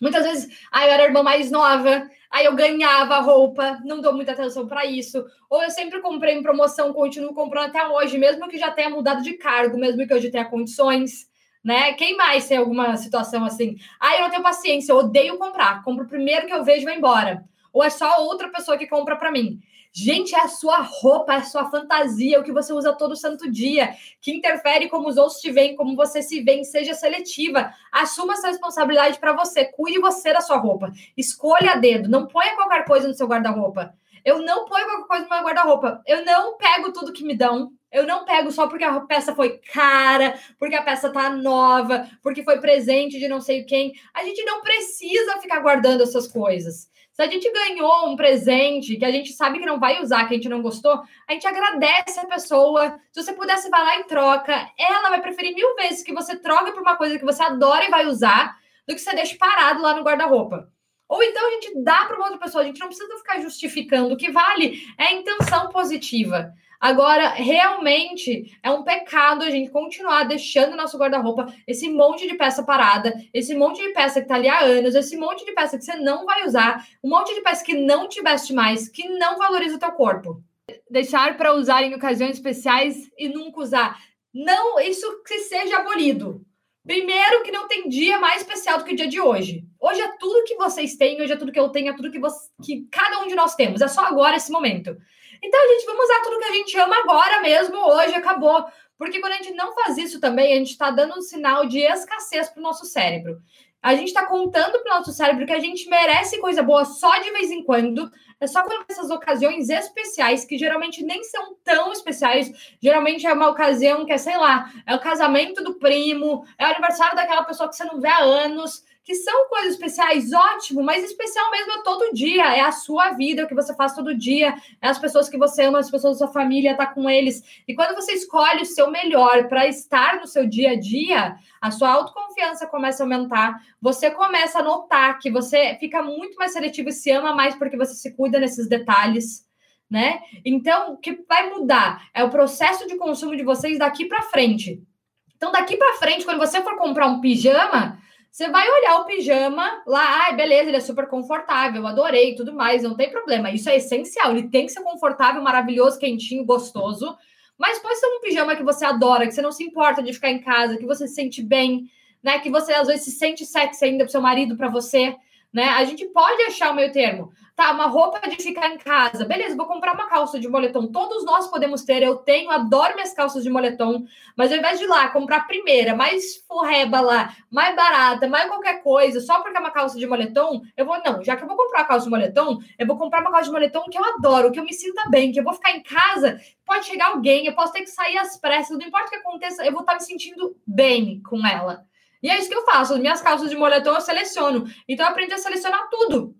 Muitas vezes, aí eu era irmã mais nova, aí eu ganhava roupa, não dou muita atenção para isso. Ou eu sempre comprei em promoção, continuo comprando até hoje, mesmo que já tenha mudado de cargo, mesmo que hoje tenha condições, né? Quem mais tem alguma situação assim? Aí eu não tenho paciência, eu odeio comprar. Compro o primeiro que eu vejo e vou embora. Ou é só outra pessoa que compra para mim. Gente, é a sua roupa, é a sua fantasia, o que você usa todo santo dia, que interfere como os outros te veem, como você se vê, seja seletiva. Assuma essa responsabilidade para você, cuide você da sua roupa. Escolha a dedo, não ponha qualquer coisa no seu guarda-roupa. Eu não ponho qualquer coisa no meu guarda-roupa. Eu não pego tudo que me dão. Eu não pego só porque a peça foi cara, porque a peça tá nova, porque foi presente de não sei quem. A gente não precisa ficar guardando essas coisas. Se a gente ganhou um presente que a gente sabe que não vai usar, que a gente não gostou, a gente agradece a pessoa. Se você pudesse falar em troca, ela vai preferir mil vezes que você troque por uma coisa que você adora e vai usar, do que você deixe parado lá no guarda-roupa. Ou então a gente dá para uma outra pessoa, a gente não precisa ficar justificando. O que vale é a intenção positiva. Agora, realmente é um pecado a gente continuar deixando nosso guarda-roupa esse monte de peça parada, esse monte de peça que tá ali há anos, esse monte de peça que você não vai usar, um monte de peça que não te veste mais, que não valoriza o teu corpo. Deixar para usar em ocasiões especiais e nunca usar. Não, isso que seja abolido. Primeiro, que não tem dia mais especial do que o dia de hoje. Hoje é tudo que vocês têm, hoje é tudo que eu tenho, é tudo que, você, que cada um de nós temos. É só agora esse momento. Então, gente, vamos usar tudo que a gente ama agora mesmo, hoje, acabou. Porque quando a gente não faz isso também, a gente está dando um sinal de escassez para o nosso cérebro. A gente está contando para o nosso cérebro que a gente merece coisa boa só de vez em quando. É só quando essas ocasiões especiais, que geralmente nem são tão especiais, geralmente é uma ocasião que é, sei lá, é o casamento do primo, é o aniversário daquela pessoa que você não vê há anos que são coisas especiais, ótimo, mas especial mesmo é todo dia, é a sua vida, é o que você faz todo dia, é as pessoas que você ama, as pessoas da sua família, tá com eles. E quando você escolhe o seu melhor para estar no seu dia a dia, a sua autoconfiança começa a aumentar, você começa a notar que você fica muito mais seletivo e se ama mais porque você se cuida nesses detalhes. Né? Então, o que vai mudar é o processo de consumo de vocês daqui para frente. Então, daqui para frente, quando você for comprar um pijama, você vai olhar o pijama lá, ai, beleza, ele é super confortável, adorei, tudo mais, não tem problema. Isso é essencial, ele tem que ser confortável, maravilhoso, quentinho, gostoso. Mas pode ser um pijama que você adora, que você não se importa de ficar em casa, que você se sente bem, né? Que você às vezes se sente sexy ainda pro seu marido, para você. Né? A gente pode achar o meio termo. Tá, uma roupa de ficar em casa. Beleza, vou comprar uma calça de moletom. Todos nós podemos ter. Eu tenho, adoro minhas calças de moletom. Mas ao invés de ir lá comprar a primeira, mais forreba lá, mais barata, mais qualquer coisa, só porque é uma calça de moletom, eu vou, não, já que eu vou comprar uma calça de moletom, eu vou comprar uma calça de moletom que eu adoro, que eu me sinta bem, que eu vou ficar em casa, pode chegar alguém, eu posso ter que sair às pressas, não importa o que aconteça, eu vou estar me sentindo bem com ela. E é isso que eu faço. As minhas calças de moletom eu seleciono. Então eu aprendi a selecionar tudo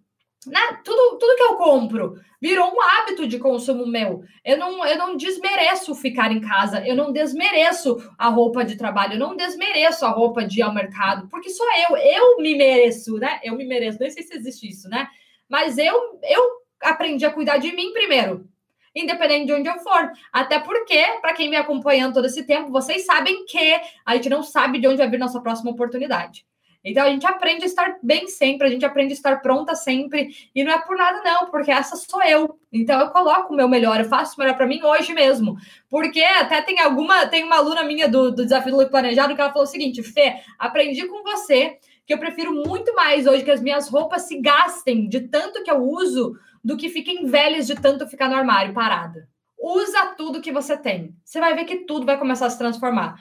né? Tudo, tudo que eu compro virou um hábito de consumo meu. Eu não, eu não desmereço ficar em casa, eu não desmereço a roupa de trabalho, eu não desmereço a roupa de ir ao mercado, porque sou eu, eu me mereço, né? Eu me mereço, nem sei se existe isso, né? Mas eu, eu aprendi a cuidar de mim primeiro, independente de onde eu for. Até porque, para quem me acompanhando todo esse tempo, vocês sabem que a gente não sabe de onde vai vir nossa próxima oportunidade. Então a gente aprende a estar bem sempre, a gente aprende a estar pronta sempre, e não é por nada, não, porque essa sou eu. Então eu coloco o meu melhor, eu faço o melhor para mim hoje mesmo. Porque até tem alguma, tem uma aluna minha do, do Desafio do Planejado que ela falou o seguinte: Fê, aprendi com você que eu prefiro muito mais hoje que as minhas roupas se gastem de tanto que eu uso do que fiquem velhas de tanto ficar no armário parada. Usa tudo que você tem. Você vai ver que tudo vai começar a se transformar.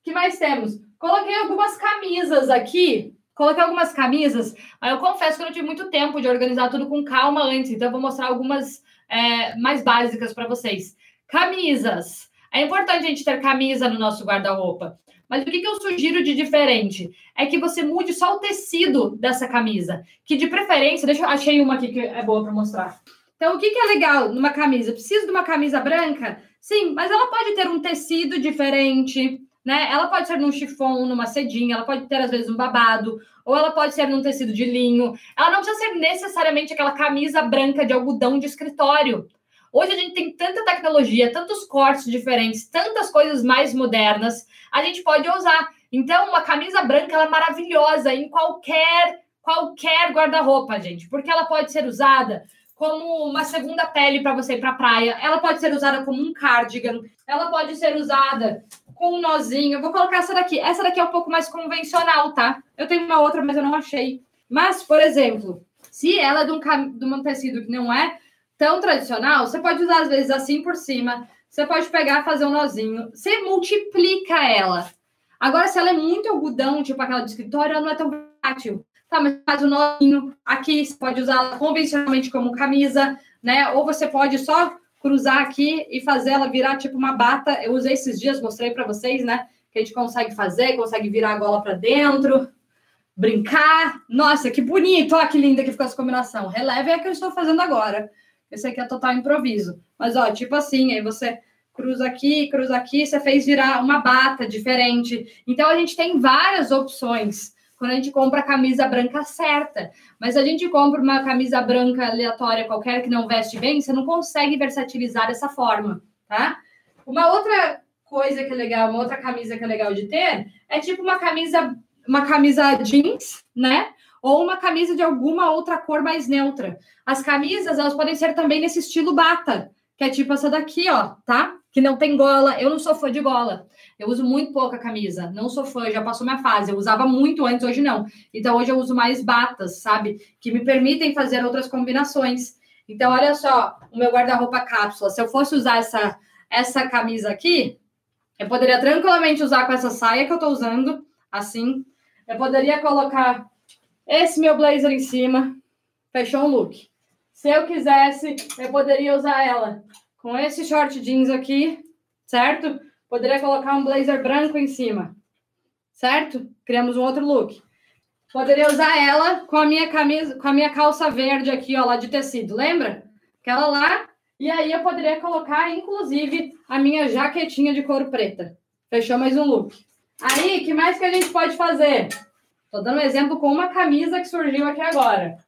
O que mais temos? Coloquei algumas camisas aqui. Coloquei algumas camisas, mas eu confesso que eu não tive muito tempo de organizar tudo com calma antes, então eu vou mostrar algumas é, mais básicas para vocês. Camisas. É importante a gente ter camisa no nosso guarda-roupa. Mas o que, eu sugiro de diferente? É que você mude só o tecido dessa camisa. Que de preferência, deixa eu achei uma aqui que é boa para mostrar. Então, o que, que é legal numa camisa? Preciso de uma camisa branca? Sim, mas ela pode ter um tecido diferente, né? Ela pode ser num chifão, numa sedinha, ela pode ter às vezes um babado, ou ela pode ser num tecido de linho. Ela não precisa ser necessariamente aquela camisa branca de algodão de escritório. Hoje a gente tem tanta tecnologia, tantos cortes diferentes, tantas coisas mais modernas, a gente pode usar. Então, uma camisa branca ela é maravilhosa em qualquer qualquer guarda-roupa, gente, porque ela pode ser usada como uma segunda pele para você ir para a praia, ela pode ser usada como um cardigan, ela pode ser usada com um nozinho. Eu vou colocar essa daqui. Essa daqui é um pouco mais convencional, tá? Eu tenho uma outra, mas eu não achei. Mas, por exemplo, se ela é de um, de um tecido que não é tão tradicional, você pode usar às vezes assim por cima. Você pode pegar, fazer um nozinho. Você multiplica ela. Agora, se ela é muito algodão, tipo aquela de escritório, ela não é tão versátil. Tá, mas faz o um nozinho aqui, você pode usar convencionalmente como camisa, né? Ou você pode só cruzar aqui e fazer ela virar tipo uma bata. Eu usei esses dias, mostrei para vocês, né? Que a gente consegue fazer, consegue virar a gola para dentro, brincar. Nossa, que bonito! Olha que linda que ficou essa combinação. Releve é a que eu estou fazendo agora. Esse aqui é total improviso. Mas, ó, tipo assim, aí você cruza aqui, cruza aqui, você fez virar uma bata diferente. Então, a gente tem várias opções quando a gente compra a camisa branca certa. Mas a gente compra uma camisa branca aleatória qualquer que não veste bem, você não consegue versatilizar dessa forma, tá? Uma outra coisa que é legal, uma outra camisa que é legal de ter, é tipo uma camisa, uma camisa jeans, né? Ou uma camisa de alguma outra cor mais neutra. As camisas, elas podem ser também nesse estilo bata, que é tipo essa daqui, ó, tá? Que não tem gola. Eu não sou fã de gola. Eu uso muito pouca camisa, não sou fã, já passou minha fase. Eu usava muito antes, hoje não. Então hoje eu uso mais batas, sabe? Que me permitem fazer outras combinações. Então, olha só, o meu guarda-roupa cápsula. Se eu fosse usar essa, essa camisa aqui, eu poderia tranquilamente usar com essa saia que eu tô usando, assim. Eu poderia colocar esse meu blazer em cima. Fechou um look. Se eu quisesse, eu poderia usar ela com esse short jeans aqui, certo? Poderia colocar um blazer branco em cima, certo? Criamos um outro look. Poderia usar ela com a minha camisa, com a minha calça verde aqui, ó, lá de tecido, lembra? Aquela lá. E aí eu poderia colocar, inclusive, a minha jaquetinha de couro preta. Fechou mais um look. Aí, que mais que a gente pode fazer? Tô dando um exemplo com uma camisa que surgiu aqui agora.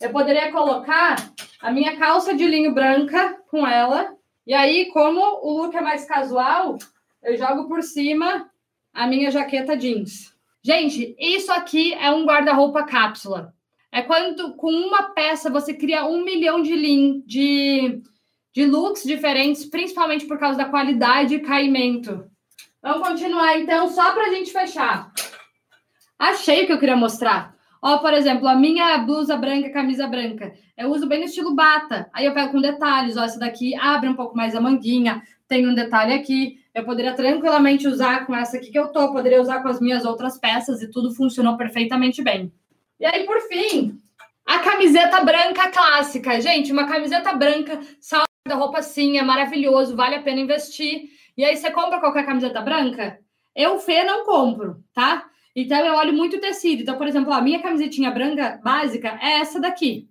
Eu poderia colocar a minha calça de linho branca com ela. E aí, como o look é mais casual, eu jogo por cima a minha jaqueta jeans. Gente, isso aqui é um guarda-roupa cápsula. É quando com uma peça você cria um milhão de, lin, de, de looks diferentes, principalmente por causa da qualidade e caimento. Vamos continuar então, só para a gente fechar. Achei o que eu queria mostrar. Ó, por exemplo, a minha blusa branca, camisa branca, eu uso bem no estilo bata. Aí eu pego com detalhes, ó, essa daqui abre um pouco mais a manguinha, tem um detalhe aqui. Eu poderia tranquilamente usar com essa aqui que eu tô, poderia usar com as minhas outras peças e tudo funcionou perfeitamente bem. E aí, por fim, a camiseta branca clássica. Gente, uma camiseta branca, salva da roupa sim, é maravilhoso, vale a pena investir. E aí, você compra qualquer camiseta branca? Eu, Fê, não compro, tá? Então, eu olho muito tecido. Então, por exemplo, a minha camisetinha branca básica é essa daqui.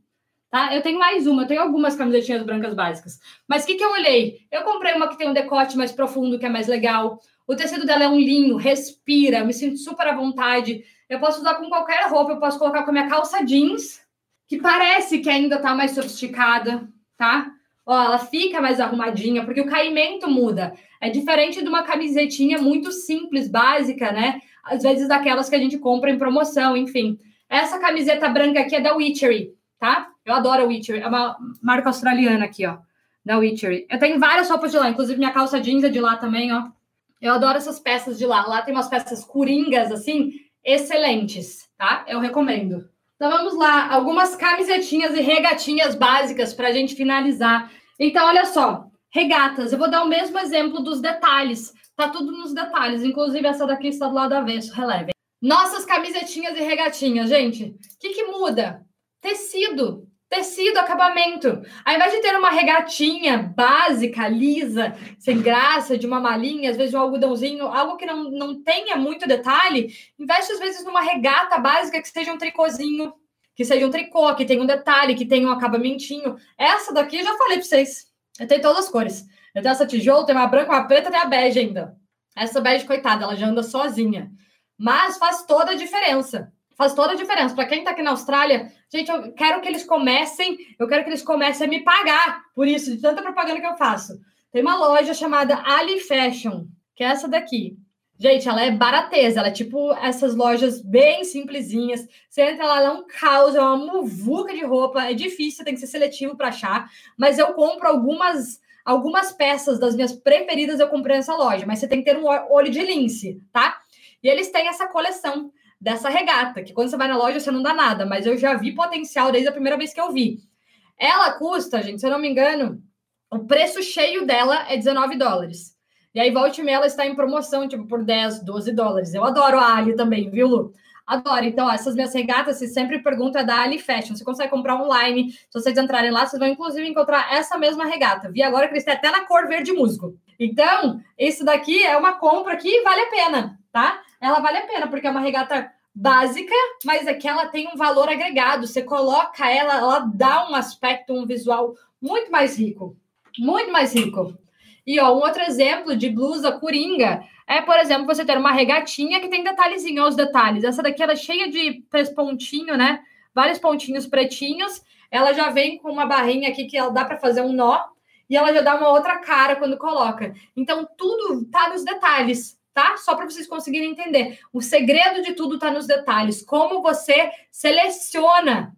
Tá? Eu tenho mais uma, eu tenho algumas camisetinhas brancas básicas. Mas o que, que eu olhei? Eu comprei uma que tem um decote mais profundo, que é mais legal. O tecido dela é um linho, respira, me sinto super à vontade. Eu posso usar com qualquer roupa, eu posso colocar com a minha calça jeans, que parece que ainda tá mais sofisticada, tá? Ó, ela fica mais arrumadinha, porque o caimento muda. É diferente de uma camisetinha muito simples, básica, né? Às vezes daquelas que a gente compra em promoção, enfim. Essa camiseta branca aqui é da Witchery, tá? Eu adoro a Witchery, é uma marca australiana aqui, ó, da Witchery. Eu tenho várias roupas de lá, inclusive minha calça jeans é de lá também, ó. Eu adoro essas peças de lá. Lá tem umas peças coringas, assim, excelentes, tá? Eu recomendo. Então vamos lá, algumas camisetinhas e regatinhas básicas para a gente finalizar. Então, olha só, regatas. Eu vou dar o mesmo exemplo dos detalhes. Tá tudo nos detalhes. Inclusive, essa daqui está do lado avesso, relevem. Nossas camisetinhas e regatinhas, gente. O que, que muda? Tecido. Tecido, acabamento. Ao invés de ter uma regatinha básica, lisa, sem graça, de uma malinha, às vezes um algodãozinho, algo que não, não tenha muito detalhe, investe às vezes numa regata básica que seja um tricôzinho, que seja um tricô, que tenha um detalhe, que tenha um acabamentinho. Essa daqui eu já falei para vocês. Tenho todas as cores. Eu tenho essa tijolo, tem uma branca, uma preta, tem a bege ainda. Essa bege, coitada, ela já anda sozinha. Mas faz toda a diferença. Faz toda a diferença. Para quem está aqui na Austrália, gente, eu quero que eles comecem, eu quero que eles comecem a me pagar por isso, de tanta propaganda que eu faço. Tem uma loja chamada Ali Fashion, que é essa daqui. Gente, ela é barateza, ela é tipo essas lojas bem simplesinhas. Você entra lá, ela é um caos, é uma muvuca de roupa, é difícil, tem que ser seletivo para achar. Mas eu compro algumas Algumas peças das minhas preferidas eu comprei nessa loja, mas você tem que ter um olho de lince, tá? E eles têm essa coleção dessa regata, que quando você vai na loja você não dá nada, mas eu já vi potencial desde a primeira vez que eu vi. Ela custa, gente, se eu não me engano, o preço cheio dela é 19 dólares. E aí, volte e ela está em promoção, tipo, por 10, 12 dólares. Eu adoro a Ali também, viu, Lu? Adoro. Então, ó, essas minhas regatas, você sempre pergunta da Ali Fashion. Você consegue comprar online. Se vocês entrarem lá, vocês vão inclusive encontrar essa mesma regata. Vi agora que eles têm até na cor verde musgo. Então, isso daqui é uma compra que vale a pena, tá? Ela vale a pena, porque é uma regata básica, mas é que ela tem um valor agregado. Você coloca ela, ela dá um aspecto, um visual muito mais rico. Muito mais rico. E ó, um outro exemplo de blusa coringa é, por exemplo, você ter uma regatinha que tem detalhezinho aos detalhes. Essa daqui ela é cheia de pontinho, né? Vários pontinhos pretinhos. Ela já vem com uma barrinha aqui que ela dá para fazer um nó e ela já dá uma outra cara quando coloca. Então tudo tá nos detalhes, tá? Só para vocês conseguirem entender. O segredo de tudo tá nos detalhes. Como você seleciona,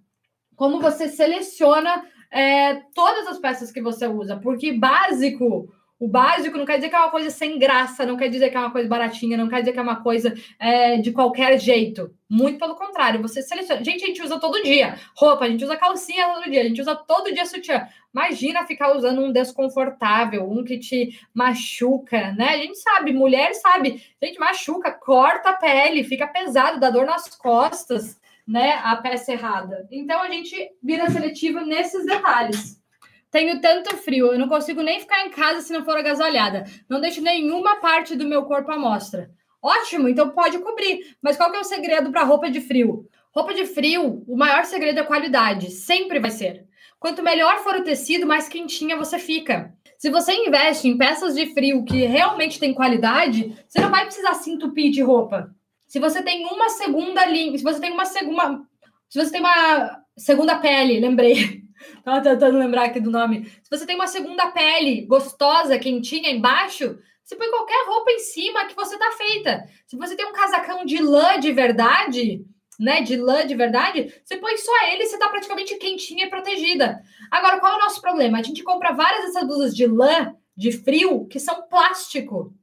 como você seleciona é, todas as peças que você usa, porque básico o básico não quer dizer que é uma coisa sem graça, não quer dizer que é uma coisa baratinha, não quer dizer que é uma coisa é, de qualquer jeito. Muito pelo contrário, você seleciona. Gente, a gente usa todo dia roupa, a gente usa calcinha todo dia, a gente usa todo dia sutiã. Imagina ficar usando um desconfortável, um que te machuca, né? A gente sabe, mulher sabe, gente, machuca, corta a pele, fica pesado, dá dor nas costas, né? A peça errada. Então a gente vira seletiva nesses detalhes. Tenho tanto frio, eu não consigo nem ficar em casa se não for agasalhada. Não deixo nenhuma parte do meu corpo à mostra. Ótimo, então pode cobrir. Mas qual que é o segredo para roupa de frio? Roupa de frio, o maior segredo é qualidade. Sempre vai ser. Quanto melhor for o tecido, mais quentinha você fica. Se você investe em peças de frio que realmente tem qualidade, você não vai precisar se entupir de roupa. Se você tem uma segunda linha, se você tem uma segunda, se você tem uma segunda pele, lembrei. Tava tentando lembrar aqui do nome. Se você tem uma segunda pele gostosa, quentinha embaixo, você põe qualquer roupa em cima que você tá feita. Se você tem um casacão de lã de verdade, né, de lã de verdade, você põe só ele e você tá praticamente quentinha e protegida. Agora, qual é o nosso problema? A gente compra várias dessas blusas de lã, de frio, que são plástico.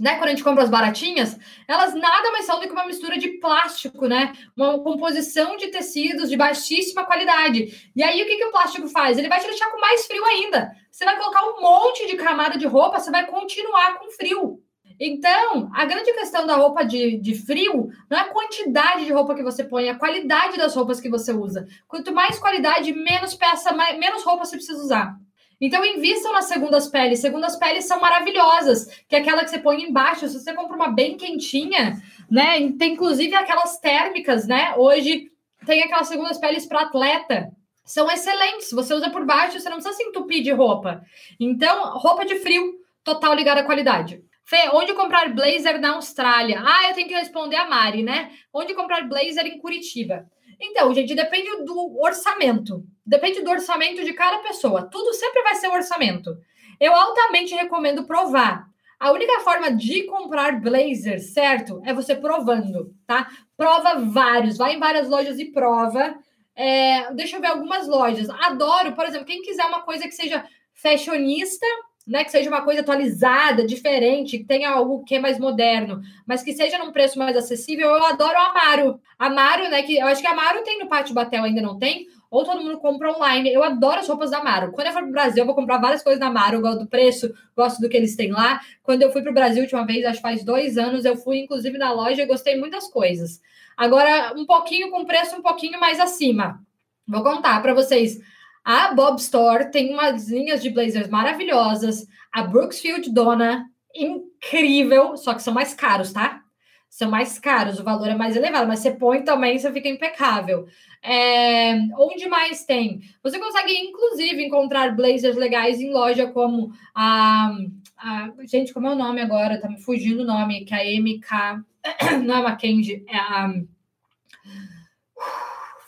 Né, quando a gente compra as baratinhas, elas nada mais são do que uma mistura de plástico, né? Uma composição de tecidos de baixíssima qualidade. E aí, o que, que o plástico faz? Ele vai te deixar com mais frio ainda. Você vai colocar um monte de camada de roupa, você vai continuar com frio. Então, a grande questão da roupa de, de frio não é a quantidade de roupa que você põe, é a qualidade das roupas que você usa. Quanto mais qualidade, menos peça, mais, menos roupa você precisa usar. Então, invistam nas segundas peles. Segundas peles são maravilhosas, que é aquela que você põe embaixo. Se você compra uma bem quentinha, né? Tem inclusive aquelas térmicas, né? Hoje tem aquelas segundas peles para atleta. São excelentes. Você usa por baixo, você não precisa se entupir de roupa. Então, roupa de frio, total ligada à qualidade. Fê, onde comprar blazer na Austrália? Ah, eu tenho que responder a Mari, né? Onde comprar blazer em Curitiba? Então, gente, depende do orçamento. Depende do orçamento de cada pessoa. Tudo sempre vai ser orçamento. Eu altamente recomendo provar. A única forma de comprar blazer, certo? É você provando, tá? Prova vários, vai em várias lojas e prova. É, deixa eu ver algumas lojas. Adoro, por exemplo, quem quiser uma coisa que seja fashionista, né, que seja uma coisa atualizada, diferente, que tenha algo que é mais moderno, mas que seja num preço mais acessível, eu adoro a Amaro. Amaro, né, que eu acho que Amaro tem no Pátio Batel, ainda não tem, ou todo mundo compra online. Eu adoro as roupas da Amaro. Quando eu for pro Brasil, eu vou comprar várias coisas da Amaro, eu gosto do preço, gosto do que eles têm lá. Quando eu fui pro Brasil última vez, acho que faz dois anos, eu fui inclusive na loja e gostei muitas coisas. Agora, um pouquinho com preço um pouquinho mais acima. Vou contar para vocês a Bob Store tem umas linhas de blazers maravilhosas. A Brooksfield Dona, incrível, só que são mais caros, tá? São mais caros, o valor é mais elevado, mas você põe também, você fica impecável. É, onde mais tem? Você consegue, inclusive, encontrar blazers legais em loja como a, a. Gente, como é o nome agora? Tá me fugindo o nome, que é a MK. Não é Mackenzie, é a.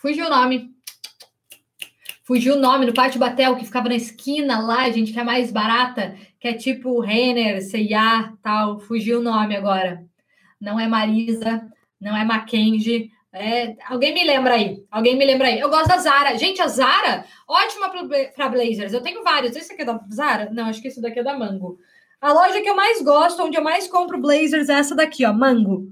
Fugiu o nome. Fugiu o nome do Pátio Batel, que ficava na esquina lá, gente, que é mais barata, que é tipo Renner, C&A, tal. Fugiu o nome agora. Não é Marisa, não é Mackenzie. É... Alguém me lembra aí? Alguém me lembra aí? Eu gosto da Zara. Gente, a Zara, ótima para blazers. Eu tenho vários. Esse aqui é da Zara? Não, acho que esse daqui é da Mango. A loja que eu mais gosto, onde eu mais compro blazers, é essa daqui, ó, Mango.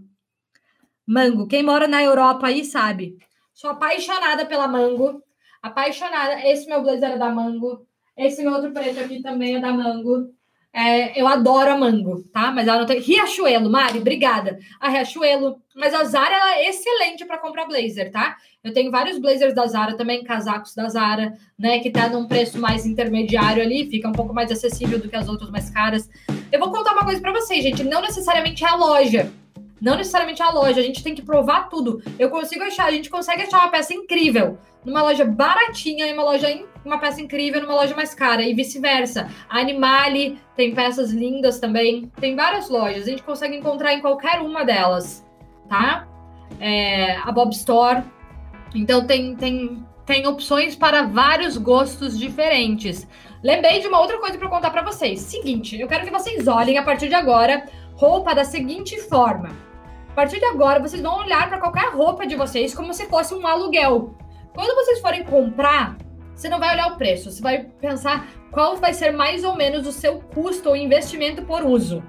Mango. Quem mora na Europa aí sabe. Sou apaixonada pela Mango apaixonada. Esse meu blazer é da Mango. Esse meu outro preto aqui também é da Mango. É, eu adoro a Mango, tá? Mas ela não tem. Riachuelo, Mari, obrigada. A Riachuelo. Mas a Zara ela é excelente para comprar blazer, tá? Eu tenho vários blazers da Zara também, casacos da Zara, né? Que tá num preço mais intermediário ali, fica um pouco mais acessível do que as outras mais caras. Eu vou contar uma coisa para vocês, gente. Não necessariamente é a loja. Não necessariamente a loja, a gente tem que provar tudo. Eu consigo achar, a gente consegue achar uma peça incrível numa loja baratinha e uma loja uma peça incrível numa loja mais cara e vice-versa. A Animale tem peças lindas também. Tem várias lojas, a gente consegue encontrar em qualquer uma delas, tá? É, a Bob Store. Então tem, tem, tem opções para vários gostos diferentes. Lembrei de uma outra coisa para contar para vocês. Seguinte, eu quero que vocês olhem a partir de agora roupa da seguinte forma. A partir de agora, vocês vão olhar para qualquer roupa de vocês como se fosse um aluguel. Quando vocês forem comprar, você não vai olhar o preço, você vai pensar qual vai ser mais ou menos o seu custo ou investimento por uso.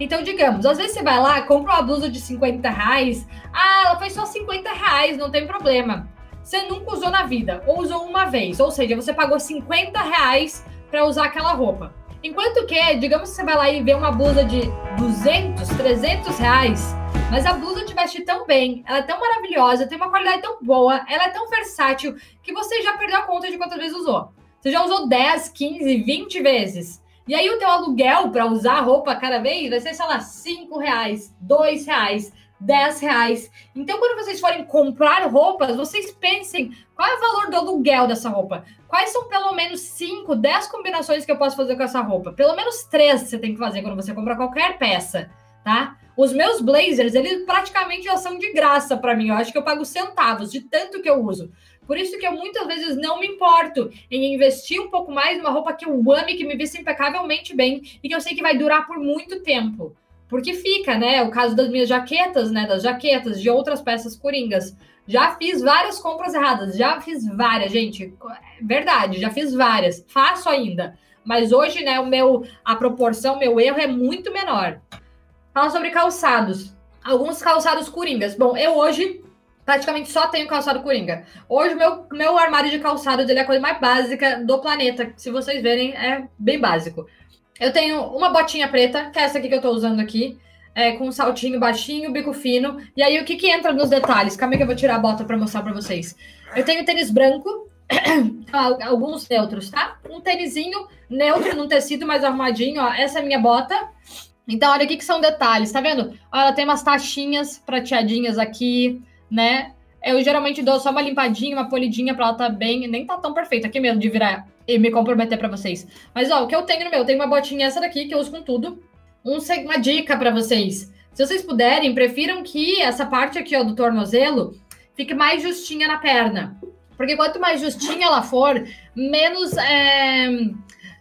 Então, digamos, às vezes você vai lá, compra uma blusa de 50 reais, ah, ela foi só 50 reais, não tem problema. Você nunca usou na vida, ou usou uma vez, ou seja, você pagou 50 reais para usar aquela roupa. Enquanto que, digamos que você vai lá e vê uma blusa de 200, 300 reais, mas a blusa te veste tão bem, ela é tão maravilhosa, tem uma qualidade tão boa, ela é tão versátil, que você já perdeu a conta de quantas vezes usou. Você já usou 10, 15, 20 vezes. E aí o teu aluguel para usar a roupa cada vez vai ser, sei lá, 5 reais, 2 reais. 10 reais. Então, quando vocês forem comprar roupas, vocês pensem qual é o valor do aluguel dessa roupa. Quais são pelo menos 5, 10 combinações que eu posso fazer com essa roupa? Pelo menos 3 você tem que fazer quando você compra qualquer peça, tá? Os meus blazers, eles praticamente já são de graça para mim. Eu acho que eu pago centavos de tanto que eu uso. Por isso que eu muitas vezes não me importo em investir um pouco mais numa roupa que eu ame, que me vista impecavelmente bem e que eu sei que vai durar por muito tempo. Porque fica, né? O caso das minhas jaquetas, né? Das jaquetas, de outras peças coringas. Já fiz várias compras erradas, já fiz várias, gente. Verdade, já fiz várias. Faço ainda. Mas hoje, né, o meu a proporção, meu erro é muito menor. Fala sobre calçados. Alguns calçados coringas. Bom, eu hoje praticamente só tenho calçado coringa. Hoje, meu, meu armário de calçados ele é a coisa mais básica do planeta. Se vocês verem, é bem básico. Eu tenho uma botinha preta, que é essa aqui que eu tô usando aqui, é, com um saltinho baixinho, bico fino. E aí, o que que entra nos detalhes? Calma aí que eu vou tirar a bota para mostrar para vocês. Eu tenho tênis branco, alguns neutros, tá? Um tênisinho neutro num tecido mais arrumadinho, ó. Essa é a minha bota. Então, olha aqui que são detalhes, tá vendo? Ela tem umas taxinhas prateadinhas aqui, né? Eu geralmente dou só uma limpadinha, uma polidinha pra ela tá bem. Nem tá tão perfeita, aqui mesmo de virar e me comprometer para vocês. Mas, ó, o que eu tenho no meu, eu tenho uma botinha essa daqui que eu uso com tudo. Um, uma dica para vocês. Se vocês puderem, prefiram que essa parte aqui, ó, do tornozelo fique mais justinha na perna. Porque quanto mais justinha ela for, menos é,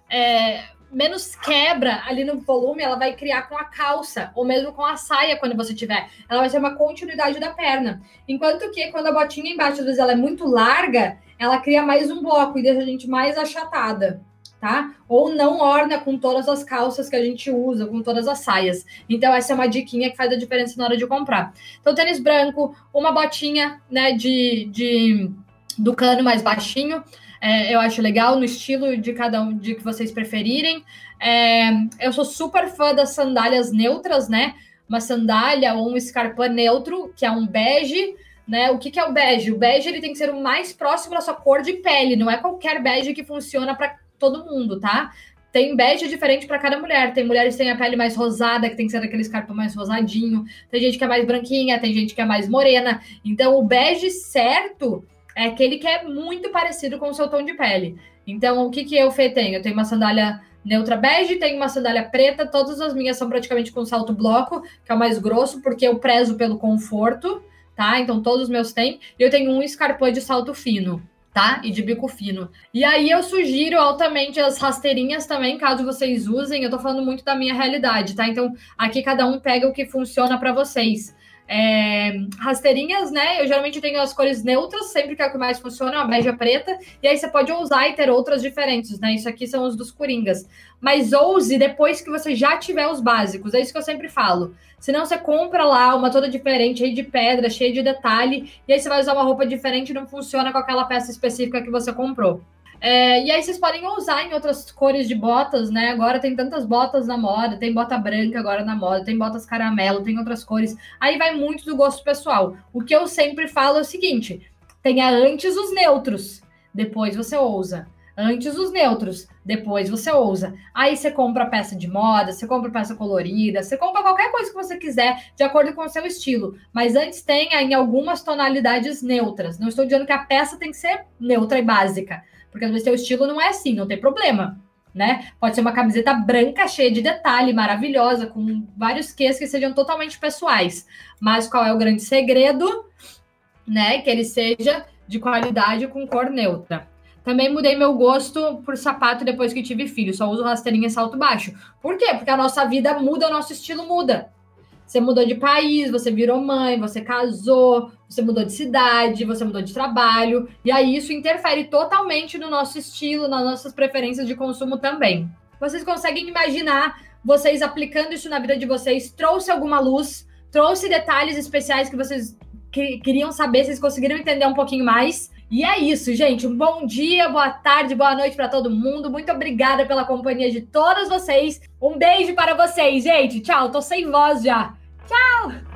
é, menos quebra ali no volume ela vai criar com a calça, ou mesmo com a saia quando você tiver. Ela vai ser uma continuidade da perna. Enquanto que quando a botinha embaixo, às vezes, ela é muito larga, ela cria mais um bloco e deixa a gente mais achatada. Tá? Ou não orna com todas as calças que a gente usa, com todas as saias. Então, essa é uma diquinha que faz a diferença na hora de comprar. Então, tênis branco, uma botinha, né, de, de do cano mais baixinho, é, eu acho legal no estilo de cada um de que vocês preferirem. É, eu sou super fã das sandálias neutras, né? Uma sandália ou um escarpão neutro, que é um bege, né? O que, que é o bege? O bege ele tem que ser o mais próximo da sua cor de pele, não é qualquer bege que funciona para todo mundo, tá? Tem bege diferente para cada mulher. Tem mulheres que têm a pele mais rosada, que tem que ser aquele escarpão mais rosadinho. Tem gente que é mais branquinha, tem gente que é mais morena. Então, o bege certo é aquele que é muito parecido com o seu tom de pele. Então, o que, que eu Fê, tenho? Eu tenho uma sandália neutra bege, tenho uma sandália preta, todas as minhas são praticamente com salto bloco, que é o mais grosso, porque eu prezo pelo conforto, tá? Então, todos os meus têm. E eu tenho um escarpão de salto fino. Tá? E de bico fino. E aí eu sugiro altamente as rasteirinhas também, caso vocês usem. Eu tô falando muito da minha realidade, tá? Então, aqui cada um pega o que funciona para vocês. É, rasteirinhas, né? Eu geralmente tenho as cores neutras, sempre que é o que mais funciona, uma beija preta. E aí você pode usar e ter outras diferentes, né? Isso aqui são os dos coringas. Mas ouse depois que você já tiver os básicos. É isso que eu sempre falo. Senão você compra lá uma toda diferente, aí de pedra, cheia de detalhe, e aí você vai usar uma roupa diferente e não funciona com aquela peça específica que você comprou. É, e aí vocês podem usar em outras cores de botas, né? Agora tem tantas botas na moda, tem bota branca agora na moda, tem botas caramelo, tem outras cores. Aí vai muito do gosto pessoal. O que eu sempre falo é o seguinte: tenha antes os neutros, depois você ousa. Antes os neutros, depois você ousa. Aí você compra peça de moda, você compra peça colorida, você compra qualquer coisa que você quiser, de acordo com o seu estilo. Mas antes tenha em algumas tonalidades neutras. Não estou dizendo que a peça tem que ser neutra e básica porque às vezes seu estilo não é assim, não tem problema, né? Pode ser uma camiseta branca, cheia de detalhe, maravilhosa, com vários quês que sejam totalmente pessoais. Mas qual é o grande segredo? Né? Que ele seja de qualidade com cor neutra. Também mudei meu gosto por sapato depois que tive filho. Só uso rasteirinha salto baixo. Por quê? Porque a nossa vida muda, o nosso estilo muda. Você mudou de país, você virou mãe, você casou, você mudou de cidade, você mudou de trabalho, e aí isso interfere totalmente no nosso estilo, nas nossas preferências de consumo também. Vocês conseguem imaginar vocês aplicando isso na vida de vocês? Trouxe alguma luz? Trouxe detalhes especiais que vocês que, queriam saber? Vocês conseguiram entender um pouquinho mais? E é isso, gente. Um bom dia, boa tarde, boa noite para todo mundo. Muito obrigada pela companhia de todas vocês. Um beijo para vocês, gente. Tchau, tô sem voz já. Ciao!